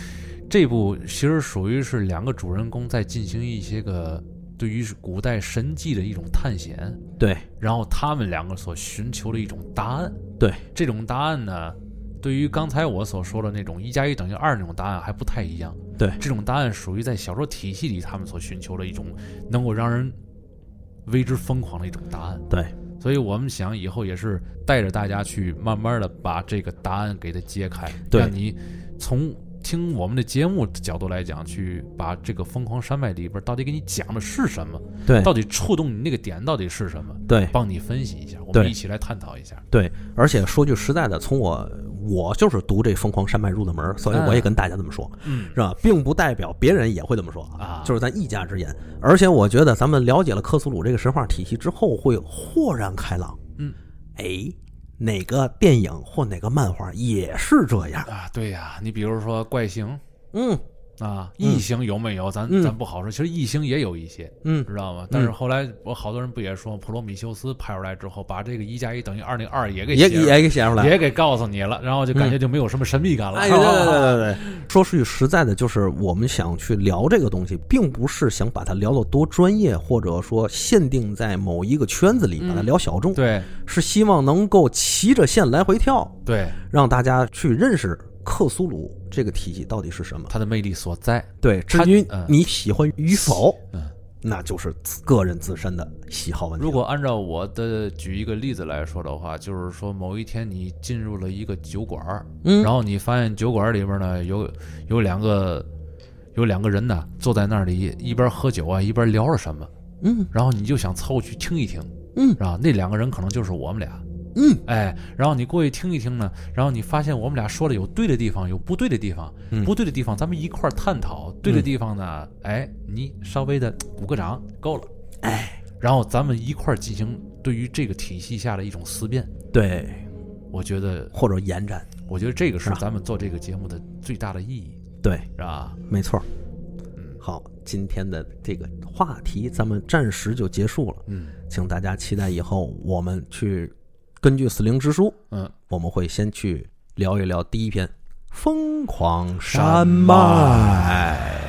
Speaker 2: 这部其实属于是两个主人公在进行一些个对于古代神迹的一种探险，
Speaker 1: 对
Speaker 2: 然后他们两个所寻求的一种答案。
Speaker 1: 对，
Speaker 2: 这种答案呢，对于刚才我所说的那种一加一等于二那种答案还不太一样。
Speaker 1: 对
Speaker 2: 这种答案属于在小说体系里他们所寻求的一种能够让人为之疯狂的一种答案。
Speaker 1: 对
Speaker 2: 所以我们想以后也是带着大家去慢慢的把这个答案给它揭开，
Speaker 1: 对
Speaker 2: 让你从听我们的节目的角度来讲，去把这个疯狂山脉里边到底给你讲的是什么，
Speaker 1: 对
Speaker 2: 到底触动你那个点到底是什么，
Speaker 1: 对
Speaker 2: 帮你分析一下，我们一起来探讨一下。
Speaker 1: 对，而且说句实在的，从我我就是读这《疯狂山脉》入的门，所以我也跟大家这么说，
Speaker 2: 嗯
Speaker 1: 是吧？并不代表别人也会这么说
Speaker 2: 啊
Speaker 1: 就是咱一家之言。而且我觉得咱们了解了克苏鲁这个神话体系之后，会豁然开朗。
Speaker 2: 嗯，
Speaker 1: 哎，哪个电影或哪个漫画也是这样。
Speaker 2: 啊，对呀，你比如说怪形
Speaker 1: 嗯
Speaker 2: 啊，异形有没有？咱
Speaker 1: 嗯
Speaker 2: 咱不好说，其实异形也有一些。
Speaker 1: 嗯，
Speaker 2: 知道吗？但是后来我好多人不也说，普罗米修斯拍出来之后，把这个一加一等于二那个二也给
Speaker 1: 也也给写出来。
Speaker 2: 也给告诉你了，然后就感觉就没有什么神秘感了。[LAUGHS]
Speaker 1: 哎，对对对对对，说句实在的，就是我们想去聊这个东西，并不是想把它聊得多专业，或者说限定在某一个圈子里把它聊小众，
Speaker 2: 对
Speaker 1: 是希望能够骑着线来回跳，
Speaker 2: 对，
Speaker 1: 让大家去认识克苏鲁这个体系到底是什么。
Speaker 2: 它的魅力所在。
Speaker 1: 对，至
Speaker 2: 它
Speaker 1: 于
Speaker 2: 嗯
Speaker 1: 你喜欢与否，
Speaker 2: 嗯，
Speaker 1: 那就是个人自身的喜好问题。
Speaker 2: 如果按照我的举一个例子来说的话，就是说某一天你进入了一个酒馆，
Speaker 1: 嗯
Speaker 2: 然后你发现酒馆里边呢有有两个有两个人呢坐在那里一边喝酒啊一边聊着什么，
Speaker 1: 嗯
Speaker 2: 然后你就想凑过去听一听，
Speaker 1: 嗯
Speaker 2: 啊，那两个人可能就是我们俩。
Speaker 1: 嗯，
Speaker 2: 哎，然后你过去听一听呢，然后你发现我们俩说的有对的地方，有不对的地方，
Speaker 1: 嗯。
Speaker 2: 不对的地方咱们一块儿探讨，对的地方呢，哎，你稍微的鼓个掌够了，
Speaker 1: 哎，
Speaker 2: 然后咱们一块儿进行对于这个体系下的一种思辨，
Speaker 1: 对，
Speaker 2: 我觉得，
Speaker 1: 或者延展，
Speaker 2: 我觉得这个是
Speaker 1: 是吧
Speaker 2: 咱们做这个节目的最大的意义，
Speaker 1: 对，
Speaker 2: 是吧？
Speaker 1: 没错。
Speaker 2: 嗯。
Speaker 1: 好，今天的这个话题咱们暂时就结束了，
Speaker 2: 嗯。
Speaker 1: 请大家期待以后我们去根据《死灵之书》，
Speaker 2: 嗯，
Speaker 1: 我们会先去聊一聊第一篇《疯狂山脉》。